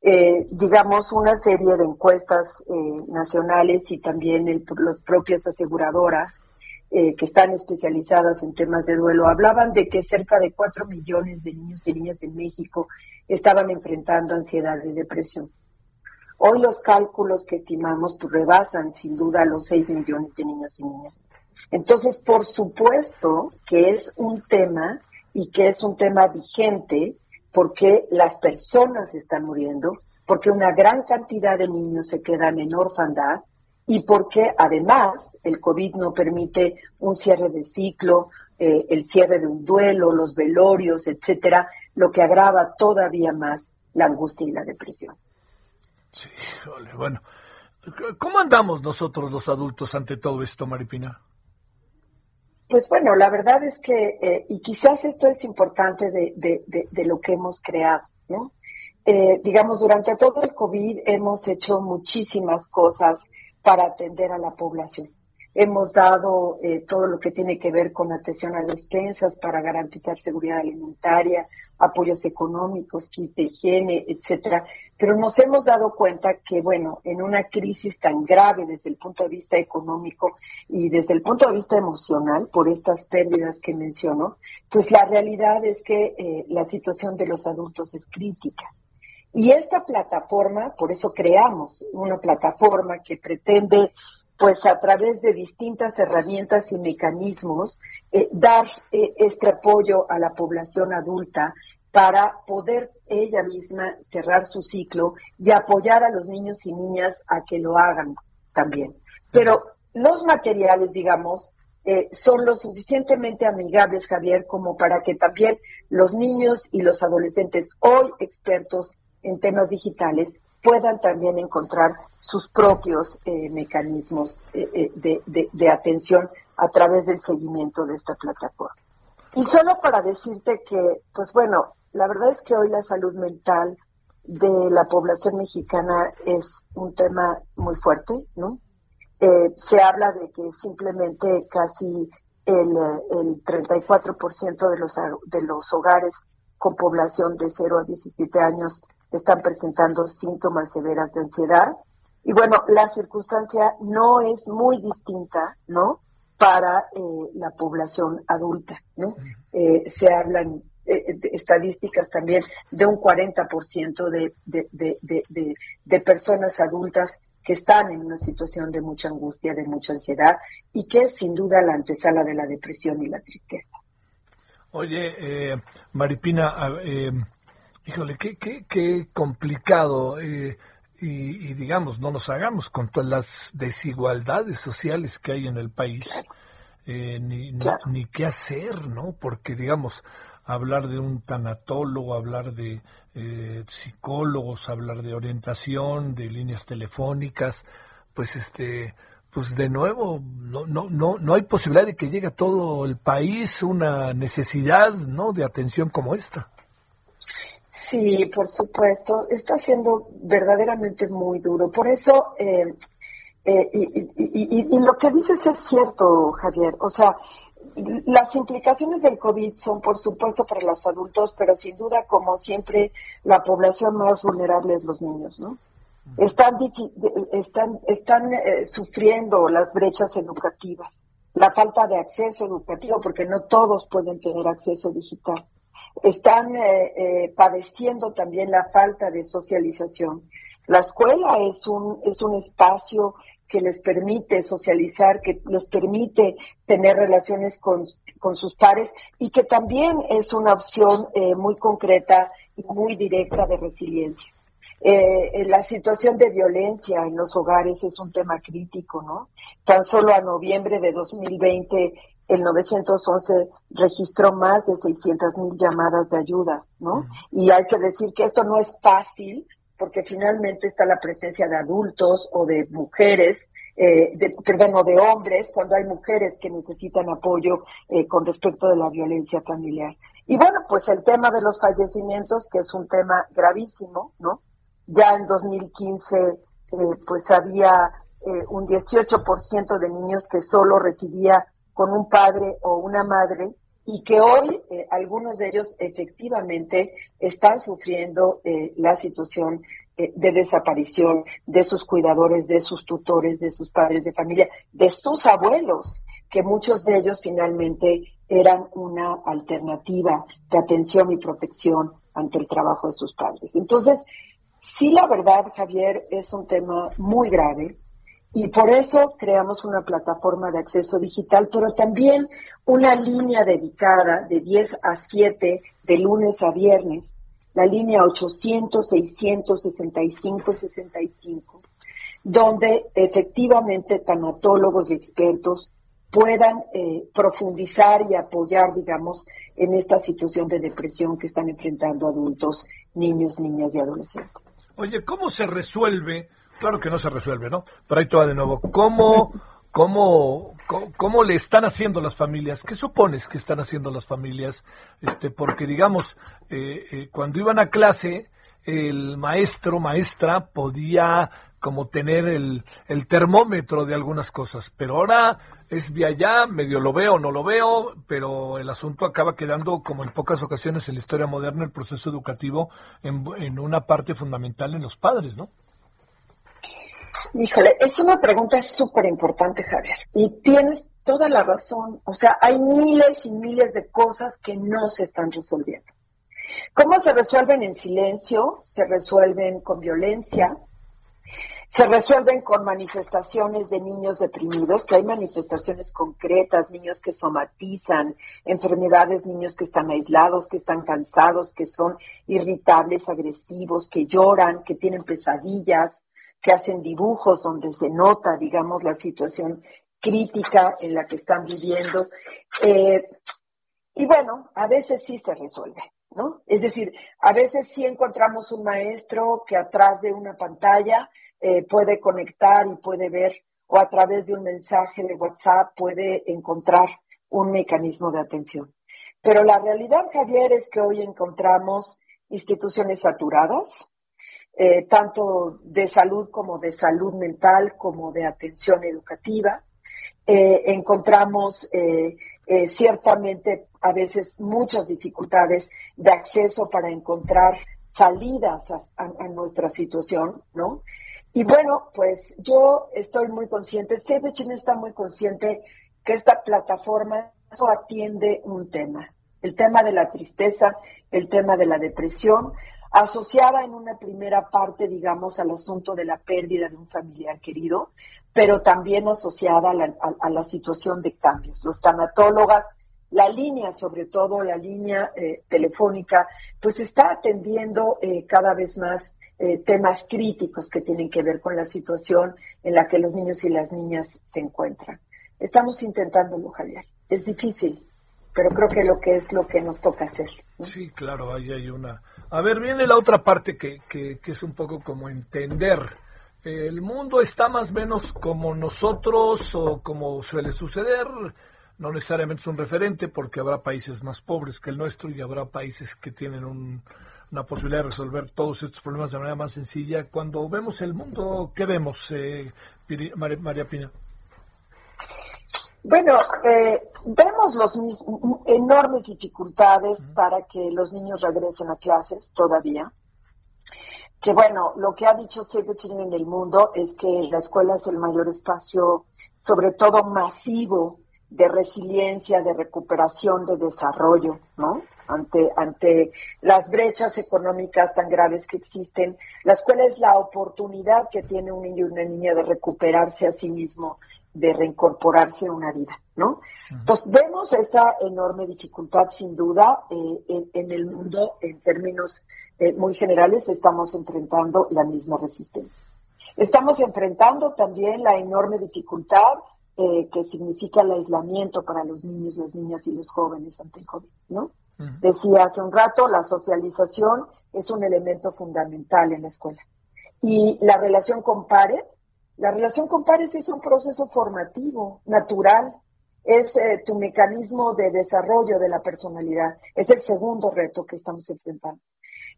eh, digamos, una serie de encuestas eh, nacionales y también las propias aseguradoras que están especializadas en temas de duelo hablaban de que cerca de 4 millones de niños y niñas en México estaban enfrentando ansiedad y depresión. Hoy los cálculos que estimamos pues, rebasan sin duda los 6 millones de niños y niñas. Entonces, por supuesto que es un tema y que es un tema vigente porque las personas están muriendo, porque una gran cantidad de niños se quedan en orfandad y porque además el COVID no permite un cierre de ciclo, eh, el cierre de un duelo, los velorios, etcétera, lo que agrava todavía más la angustia y la depresión. Sí, bueno. ¿Cómo andamos nosotros los adultos ante todo esto, Maripina? Pues bueno, la verdad es que, eh, y quizás esto es importante de, de, de, lo que hemos creado, ¿no? Eh, digamos, durante todo el COVID hemos hecho muchísimas cosas para atender a la población. Hemos dado eh, todo lo que tiene que ver con atención a despensas para garantizar seguridad alimentaria, apoyos económicos, kit de higiene, etcétera. Pero nos hemos dado cuenta que, bueno, en una crisis tan grave desde el punto de vista económico y desde el punto de vista emocional, por estas pérdidas que menciono, pues la realidad es que eh, la situación de los adultos es crítica. Y esta plataforma, por eso creamos una plataforma que pretende pues a través de distintas herramientas y mecanismos, eh, dar eh, este apoyo a la población adulta para poder ella misma cerrar su ciclo y apoyar a los niños y niñas a que lo hagan también. Pero los materiales, digamos, eh, son lo suficientemente amigables, Javier, como para que también los niños y los adolescentes, hoy expertos en temas digitales, puedan también encontrar sus propios eh, mecanismos eh, de, de atención a través del seguimiento de esta plataforma. Y solo para decirte que, pues bueno, la verdad es que hoy la salud mental de la población mexicana es un tema muy fuerte, ¿no? Eh, se habla de que simplemente casi el, el 34% de los, de los hogares con población de 0 a 17 años están presentando síntomas severas de ansiedad. Y bueno, la circunstancia no es muy distinta, ¿no? Para eh, la población adulta, ¿no? Eh, se hablan eh, estadísticas también de un 40% de, de, personas adultas que están en una situación de mucha angustia, de mucha ansiedad y que es sin duda la antesala de la depresión y la tristeza. Oye, eh, Maripina, eh, Híjole, qué, qué, qué complicado. Y, y, digamos, no nos hagamos con todas las desigualdades sociales que hay en el país, eh, ni, ni, ni, qué hacer, ¿no? Porque, digamos, hablar de un tanatólogo, hablar de eh, psicólogos, hablar de orientación, de líneas telefónicas, pues este, pues de nuevo, no, no, no, no hay posibilidad de que llegue a todo el país una necesidad, ¿no? De atención como esta. Sí, por supuesto, está siendo verdaderamente muy duro. Por eso, eh, eh, y, y, y, y, lo que dices es cierto, Javier. O sea, las implicaciones del COVID son, por supuesto, para los adultos, pero sin duda, como siempre, la población más vulnerable es los niños, ¿no? Están, están, están eh, sufriendo las brechas educativas, la falta de acceso educativo, porque no todos pueden tener acceso digital están eh, eh, padeciendo también la falta de socialización. La escuela es un, es un espacio que les permite socializar, que les permite tener relaciones con, con sus pares y que también es una opción eh, muy concreta y muy directa de resiliencia. Eh, la situación de violencia en los hogares es un tema crítico, ¿no? Tan solo a noviembre de 2020 el 911 registró más de 600 mil llamadas de ayuda, ¿no? Y hay que decir que esto no es fácil porque finalmente está la presencia de adultos o de mujeres, eh, de, perdón, o de hombres, cuando hay mujeres que necesitan apoyo eh, con respecto de la violencia familiar. Y bueno, pues el tema de los fallecimientos, que es un tema gravísimo, ¿no? Ya en 2015, eh, pues había eh, un 18% de niños que solo recibía con un padre o una madre y que hoy eh, algunos de ellos efectivamente están sufriendo eh, la situación eh, de desaparición de sus cuidadores, de sus tutores, de sus padres de familia, de sus abuelos, que muchos de ellos finalmente eran una alternativa de atención y protección ante el trabajo de sus padres. Entonces, sí, la verdad, Javier, es un tema muy grave y por eso creamos una plataforma de acceso digital, pero también una línea dedicada de 10 a 7 de lunes a viernes, la línea 800-665-65, donde efectivamente tanatólogos y expertos puedan eh, profundizar y apoyar, digamos, en esta situación de depresión que están enfrentando adultos, niños, niñas y adolescentes. Oye, ¿cómo se resuelve? Claro que no se resuelve, ¿no? Pero ahí todo de nuevo. ¿Cómo, cómo, cómo, le están haciendo las familias? ¿Qué supones que están haciendo las familias? Este, porque digamos, eh, eh, cuando iban a clase, el maestro, maestra podía como tener el, el termómetro de algunas cosas, pero ahora es de allá, medio lo veo, no lo veo, pero el asunto acaba quedando, como en pocas ocasiones en la historia moderna, el proceso educativo en, en una parte fundamental en los padres, ¿no? Híjole, es una pregunta súper importante, Javier. Y tienes toda la razón. O sea, hay miles y miles de cosas que no se están resolviendo. ¿Cómo se resuelven en silencio? Se resuelven con violencia. Se resuelven con manifestaciones de niños deprimidos, que hay manifestaciones concretas, niños que somatizan enfermedades, niños que están aislados, que están cansados, que son irritables, agresivos, que lloran, que tienen pesadillas, que hacen dibujos donde se nota, digamos, la situación crítica en la que están viviendo. Eh, y bueno, a veces sí se resuelve, ¿no? Es decir, a veces sí encontramos un maestro que atrás de una pantalla eh, puede conectar y puede ver, o a través de un mensaje de WhatsApp puede encontrar un mecanismo de atención. Pero la realidad, Javier, es que hoy encontramos instituciones saturadas, eh, tanto de salud como de salud mental, como de atención educativa. Eh, encontramos eh, ciertamente a veces muchas dificultades de acceso para encontrar salidas a, nuestra situación, ¿no? Y bueno, pues yo estoy muy consciente, Save Chile está muy consciente que esta plataforma atiende un tema, el tema de la tristeza, el tema de la depresión, asociada en una primera parte, digamos, al asunto de la pérdida de un familiar querido, pero también asociada a la, situación de cambios. Los tanatólogas la línea, sobre todo la línea eh, telefónica, pues está atendiendo eh, cada vez más eh, temas críticos que tienen que ver con la situación en la que los niños y las niñas se encuentran. Estamos intentándolo, Javier. Es difícil, pero creo que lo que es lo que nos toca hacer. Sí, claro, ahí hay una... A ver, viene la otra parte que, que, que es un poco como entender. El mundo está más o menos como nosotros o como suele suceder no necesariamente es un referente porque habrá países más pobres que el nuestro y habrá países que tienen una posibilidad de resolver todos estos problemas de manera más sencilla. Cuando vemos el mundo, ¿qué vemos, eh, María Pina? Bueno, eh, vemos los enormes dificultades para que los niños regresen a clases todavía. Que bueno, lo que ha dicho Save the en el mundo es que la escuela es el mayor espacio, sobre todo masivo, de resiliencia, de recuperación, de desarrollo, ¿no? Ante, ante las brechas económicas tan graves que existen, la escuela es la oportunidad que tiene un niño y una niña de recuperarse a sí mismo, de reincorporarse a una vida, ¿no? Entonces, vemos esta enorme dificultad, sin duda, eh, en, el mundo, en términos eh, muy generales, estamos enfrentando la misma resistencia. Estamos enfrentando también la enorme dificultad eh, que significa el aislamiento para los niños, las niñas y los jóvenes ante el COVID, ¿no? Decía hace un rato, la socialización es un elemento fundamental en la escuela. Y la relación con pares, la relación con pares es un proceso formativo, natural, es eh, tu mecanismo de desarrollo de la personalidad, es el segundo reto que estamos enfrentando.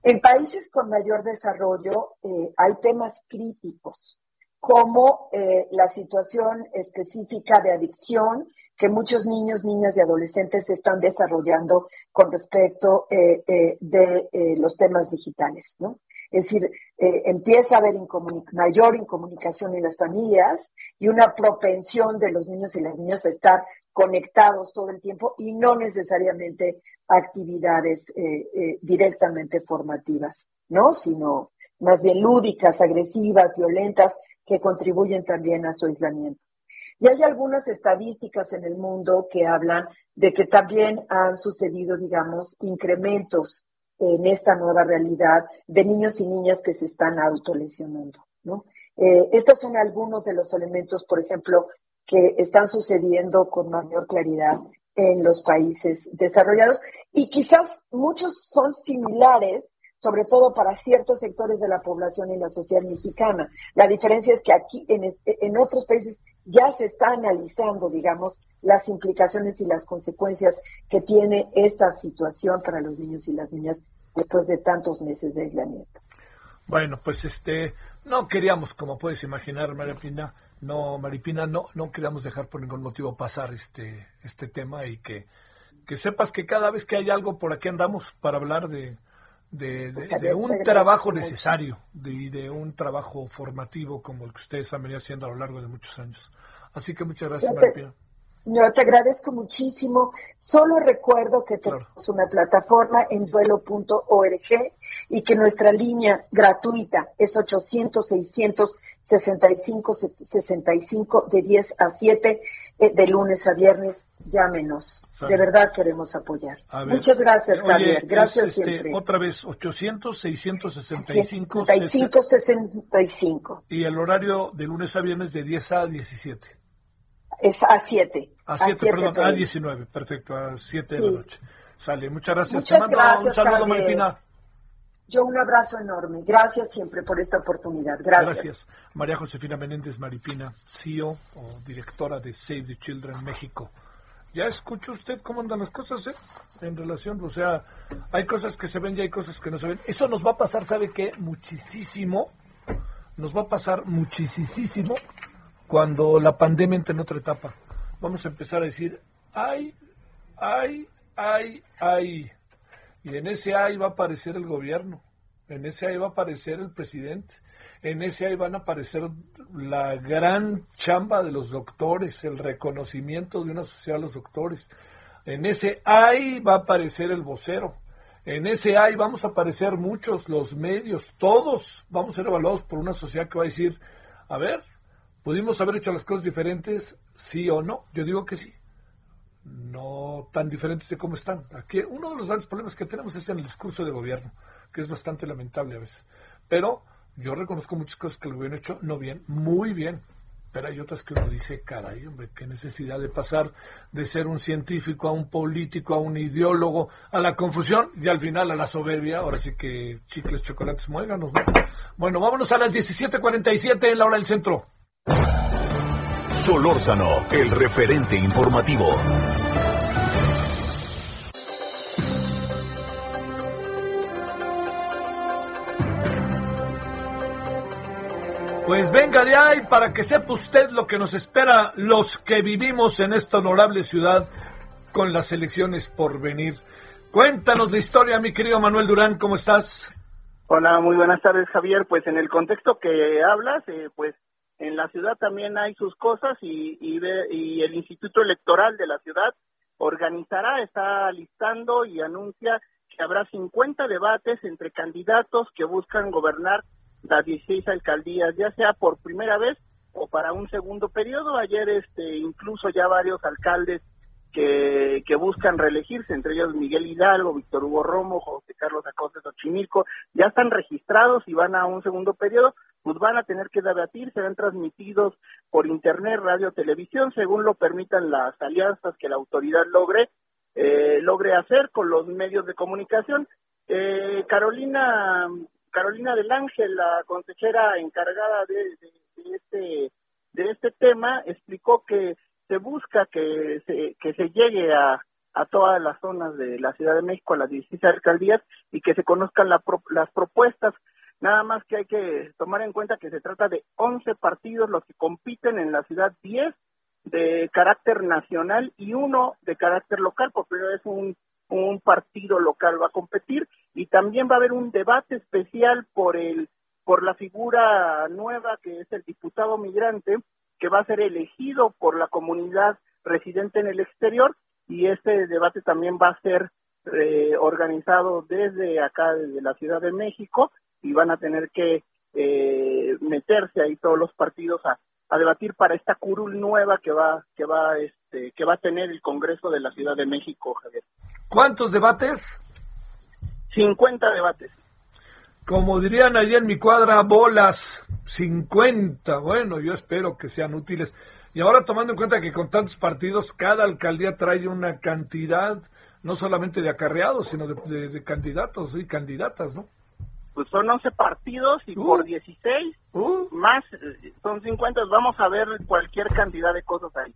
En países con mayor desarrollo eh, hay temas críticos como eh, la situación específica de adicción que muchos niños, niñas y adolescentes están desarrollando con respecto de los temas digitales, ¿no? Es decir, empieza a haber mayor incomunicación en las familias y una propensión de los niños y las niñas a estar conectados todo el tiempo y no necesariamente actividades directamente formativas, ¿no? Sino más bien lúdicas, agresivas, violentas, que contribuyen también a su aislamiento. Y hay algunas estadísticas en el mundo que hablan de que también han sucedido, digamos, incrementos en esta nueva realidad de niños y niñas que se están autolesionando, ¿no? Eh, estos son algunos de los elementos, por ejemplo, que están sucediendo con mayor claridad en los países desarrollados y quizás muchos son similares sobre todo para ciertos sectores de la población y la sociedad mexicana. La diferencia es que aquí, en, en otros países, ya se está analizando, digamos, las implicaciones y las consecuencias que tiene esta situación para los niños y las niñas después de tantos meses de aislamiento. Bueno, pues este, no queríamos, como puedes imaginar, Maripina, no, Maripina, no, no queríamos dejar por ningún motivo pasar este, este tema y que, que sepas que cada vez que hay algo por aquí andamos para hablar de, de, un trabajo necesario, de, de un trabajo formativo como el que ustedes han venido haciendo a lo largo de muchos años. Así que muchas gracias, María Yo te agradezco muchísimo. Solo recuerdo que tenemos una plataforma en duelo.org y que nuestra línea gratuita es 800-665-65 de 10 a 7 eh, de lunes a viernes. Llámenos. De verdad queremos apoyar. Muchas gracias, Javier. Gracias este, Otra vez, 800-665. 65. Y el horario de lunes a viernes de 10 a 17. Es a 7. A 7, perdón, a 19. Perfecto, a 7 de la noche. Sale, muchas gracias. Te mando un saludo, Martina. Yo un abrazo enorme. Gracias siempre por esta oportunidad. Gracias. Gracias. María Josefina Menéndez Maripina, CEO o directora de Save the Children México. Ya escucha usted cómo andan las cosas, ¿eh? En relación, o sea, hay cosas que se ven y hay cosas que no se ven. Eso nos va a pasar, ¿sabe qué? Muchísimo. Nos va a pasar muchísimo cuando la pandemia entre en otra etapa. Vamos a empezar a decir, ay, ay, ay, ay y en ese ahí va a aparecer el gobierno, en ese ahí va a aparecer el presidente, en ese ahí van a aparecer la gran chamba de los doctores, el reconocimiento de una sociedad de los doctores. En ese ahí va a aparecer el vocero. En ese ahí vamos a aparecer muchos, los medios, todos vamos a ser evaluados por una sociedad que va a decir, a ver, ¿pudimos haber hecho las cosas diferentes? Sí o no. Yo digo que sí. No tan diferentes de cómo están. Aquí uno de los grandes problemas que tenemos es en el discurso de gobierno, que es bastante lamentable a veces. Pero yo reconozco muchas cosas que gobierno ha hecho no bien, muy bien. Pero hay otras que uno dice, caray, hombre, qué necesidad de pasar de ser un científico a un político, a un ideólogo, a la confusión y al final a la soberbia. Ahora sí que chicles, chocolates, muéganos. ¿no? Bueno, vámonos a las 17:47 en la hora del centro. Solórzano, el referente informativo. Pues venga de ahí para que sepa usted lo que nos espera los que vivimos en esta honorable ciudad con las elecciones por venir. Cuéntanos la historia, mi querido Manuel Durán, ¿cómo estás? Hola, muy buenas tardes, Javier. Pues en el contexto que hablas, eh, pues en la ciudad también hay sus cosas y, y, de- y el Instituto Electoral de la ciudad organizará, está listando y anuncia que habrá 50 debates entre candidatos que buscan gobernar las 16 alcaldías, ya sea por primera vez o para un segundo periodo. Ayer este incluso ya varios alcaldes que, que buscan reelegirse, entre ellos Miguel Hidalgo, Víctor Hugo Romo, José Carlos Acosta Xochimilco, ya están registrados y van a un segundo periodo, pues van a tener que debatir, serán transmitidos por internet, radio, televisión, según lo permitan las alianzas que la autoridad logre, eh, logre hacer con los medios de comunicación. Eh, Carolina Carolina del Ángel, la consejera encargada de, de- este de este tema, explicó que se busca que se, que se llegue a, a todas las zonas de la Ciudad de México, a las 16 alcaldías, y que se conozcan la pro- las propuestas. Nada más que hay que tomar en cuenta que se trata de 11 partidos los que compiten en la ciudad, 10 de carácter nacional y uno de carácter local, por primera vez un, un partido local va a competir y también va a haber un debate especial por el por la figura nueva que es el diputado migrante que va a ser elegido por la comunidad residente en el exterior y este debate también va a ser eh, organizado desde acá, desde la Ciudad de México y van a tener que eh, meterse ahí todos los partidos a, a debatir para esta curul nueva que va que va este que va a tener el Congreso de la Ciudad de México, Javier. ¿Cuántos debates? 50 debates. Como dirían allí en mi cuadra, bolas 50. Bueno, yo espero que sean útiles. Y ahora tomando en cuenta que con tantos partidos, cada alcaldía trae una cantidad, no solamente de acarreados, sino de, de- de candidatos y candidatas, ¿no? Pues son 11 partidos y por 16 más eh, son 50. Vamos a ver cualquier cantidad de cosas ahí.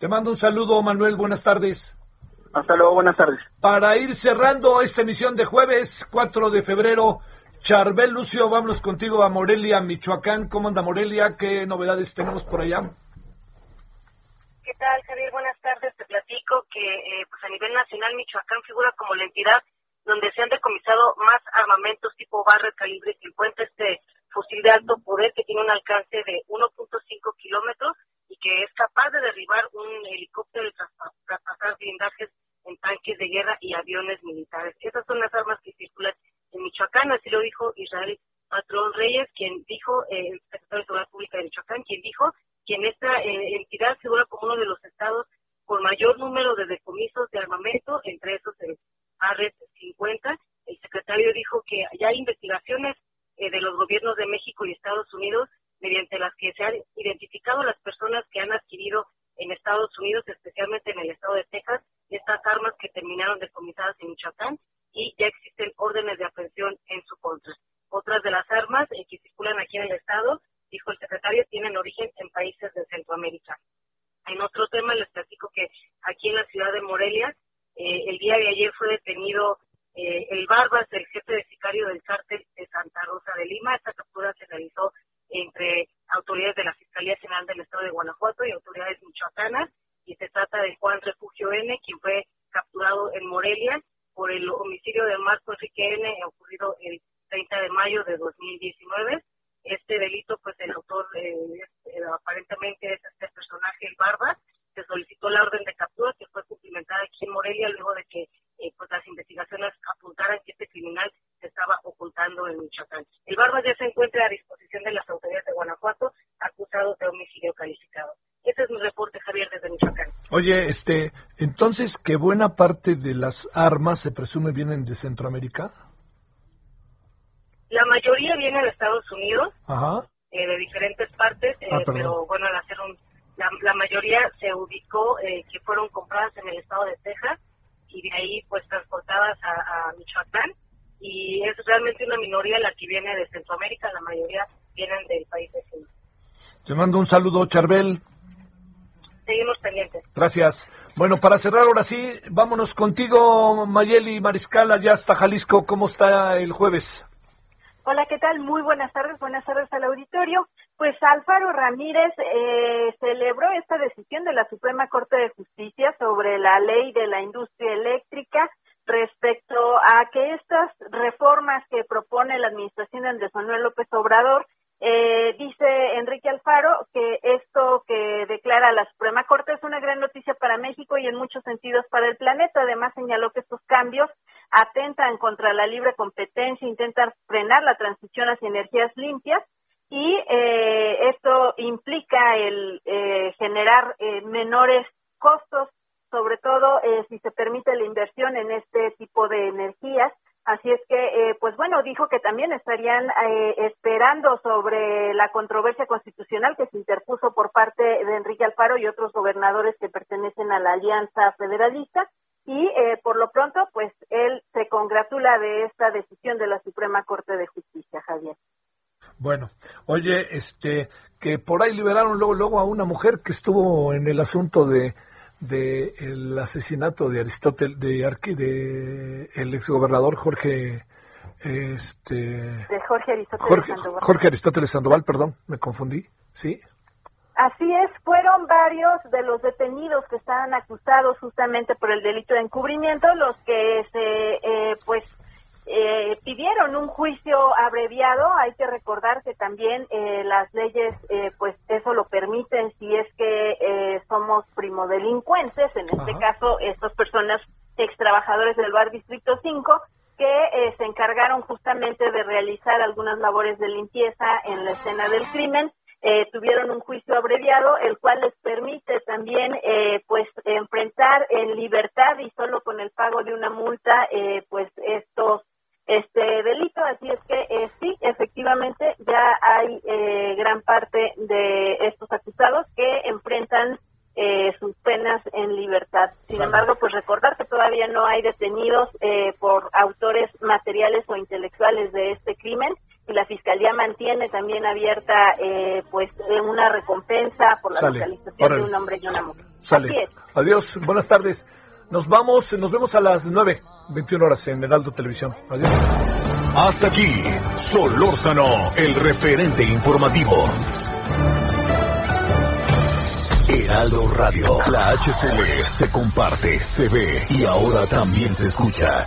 Te mando un saludo, Manuel. Buenas tardes. Hasta luego, buenas tardes. Para ir cerrando esta emisión de jueves 4 de febrero, Charbel Lucio, vámonos contigo a Morelia, Michoacán. ¿Cómo anda Morelia? ¿Qué novedades tenemos por allá? ¿Qué tal, Javier? Buenas tardes. Te platico que eh, pues a nivel nacional Michoacán figura como la entidad donde se han decomisado más armamentos tipo Barrett calibre 50, este fusil de alto poder que tiene un alcance de 1.5 kilómetros y que es capaz de derribar un helicóptero y traspa- traspasar blindajes en tanques de guerra y aviones militares. Esas son las armas que circulan Michoacán, así lo dijo Israel Patrón Reyes, quien dijo, eh, el secretario de Seguridad Pública de Michoacán, quien dijo que en esta eh, entidad figura como uno de los estados con mayor número de decomisos de armamento, entre esos el ARET 50. El secretario dijo que ya hay investigaciones eh, de los gobiernos de México y Estados Unidos mediante las que se han identificado las personas que han adquirido en Estados Unidos, especialmente en el estado de Texas, estas armas que terminaron decomisadas en Michoacán y ya existen órdenes de aprehensión en su contra. Otras de las armas eh, que circulan aquí en el estado, dijo el secretario, tienen origen en países de Centroamérica. En otro tema les platico que aquí en la ciudad de Morelia, eh, el día de ayer fue detenido eh, el Barbas, el jefe de sicario del cártel de Santa Rosa de Lima. Esta captura se realizó entre autoridades de la Fiscalía General del Estado de Guanajuato y autoridades michoacanas y se trata de Juan Refugio N, quien fue capturado en Morelia por el homicidio de Marco Enrique N, ocurrido el 30 de mayo de 2019. Este delito, pues el autor eh, eh, aparentemente es este personaje, el Barbas. Se solicitó la orden de captura que fue cumplimentada aquí en Morelia luego de que eh, pues las investigaciones apuntaran que este criminal se estaba ocultando en Michoacán. El Barbas ya se encuentra a disposición de las autoridades de Guanajuato, acusado de homicidio calificado. Este es mi reporte, Javier, desde Michoacán. Oye, este, Entonces, que buena parte de las armas se presume vienen de Centroamérica. La mayoría viene de Estados Unidos, Ajá. eh, de diferentes partes, eh, Ah, pero bueno, al hacer un, la, la mayoría se ubicó eh, que fueron compradas en el estado de Texas y de ahí pues transportadas a, a Michoacán y es realmente una minoría la que viene de Centroamérica, la mayoría vienen del país vecino. Te mando un saludo, Charbel. Seguimos pendientes. Gracias. Bueno, para cerrar ahora sí, vámonos contigo, Mayeli Mariscal, allá hasta Jalisco. ¿Cómo está el jueves? Hola, ¿qué tal? Muy buenas tardes, buenas tardes al auditorio. Pues Alfaro Ramírez eh, celebró esta decisión de la Suprema Corte de Justicia sobre la ley de la industria eléctrica respecto a que estas reformas que propone la administración de Andrés Manuel López Obrador, eh, dice Enrique Alfaro que esto que declara la Suprema Corte es una gran noticia para México y en muchos sentidos para el planeta. Además señaló que estos cambios atentan contra la libre competencia, intentan frenar la transición hacia energías limpias y eh, esto implica el eh, generar eh, menores costos, sobre todo eh, si se permite la inversión en este tipo de energías. Así es que, eh, pues bueno, dijo que también estarían eh, esperando sobre la controversia constitucional que se interpuso por parte de Enrique Alfaro y otros gobernadores que pertenecen a la Alianza Federalista. Y eh, por lo pronto, pues él se congratula de esta decisión de la Suprema Corte de Justicia, Javier. Bueno, oye, este, que por ahí liberaron luego, luego a una mujer que estuvo en el asunto de, de el asesinato de Aristóteles, de Arqui, de el exgobernador Jorge, este, De Jorge Aristóteles Jorge, Sandoval. Jorge Aristóteles Sandoval, perdón, me confundí, sí. Así es, fueron varios de los detenidos que estaban acusados justamente por el delito de encubrimiento los que se, eh, pues, eh, pidieron un juicio abreviado. Hay que recordar que también eh, las leyes, eh, pues, eso lo permiten si es que eh, somos primodelincuentes. En este caso, estas personas ex trabajadores del bar Distrito 5 que eh, se encargaron justamente de realizar algunas labores de limpieza en la escena del crimen eh, tuvieron un juicio abreviado, el cual les permite también, eh, pues, enfrentar en libertad y solo con el pago de una multa, eh, pues, estos este delito. Así es que eh, sí, efectivamente, ya hay eh, gran parte de estos acusados que enfrentan eh, sus penas en libertad. Sin embargo, pues recordar que todavía no hay detenidos eh, por autores materiales o intelectuales de este crimen y la fiscalía mantiene también abierta eh, pues eh, una recompensa por la Sale. localización Órale. de un hombre y una mujer. Así Sale. es. Adiós, buenas tardes. Nos vamos, nos vemos a las 9, 21 horas en Heraldo Televisión. Adiós. Hasta aquí, Solórzano, el referente informativo. Heraldo Radio, la HCL se comparte, se ve y ahora también se escucha.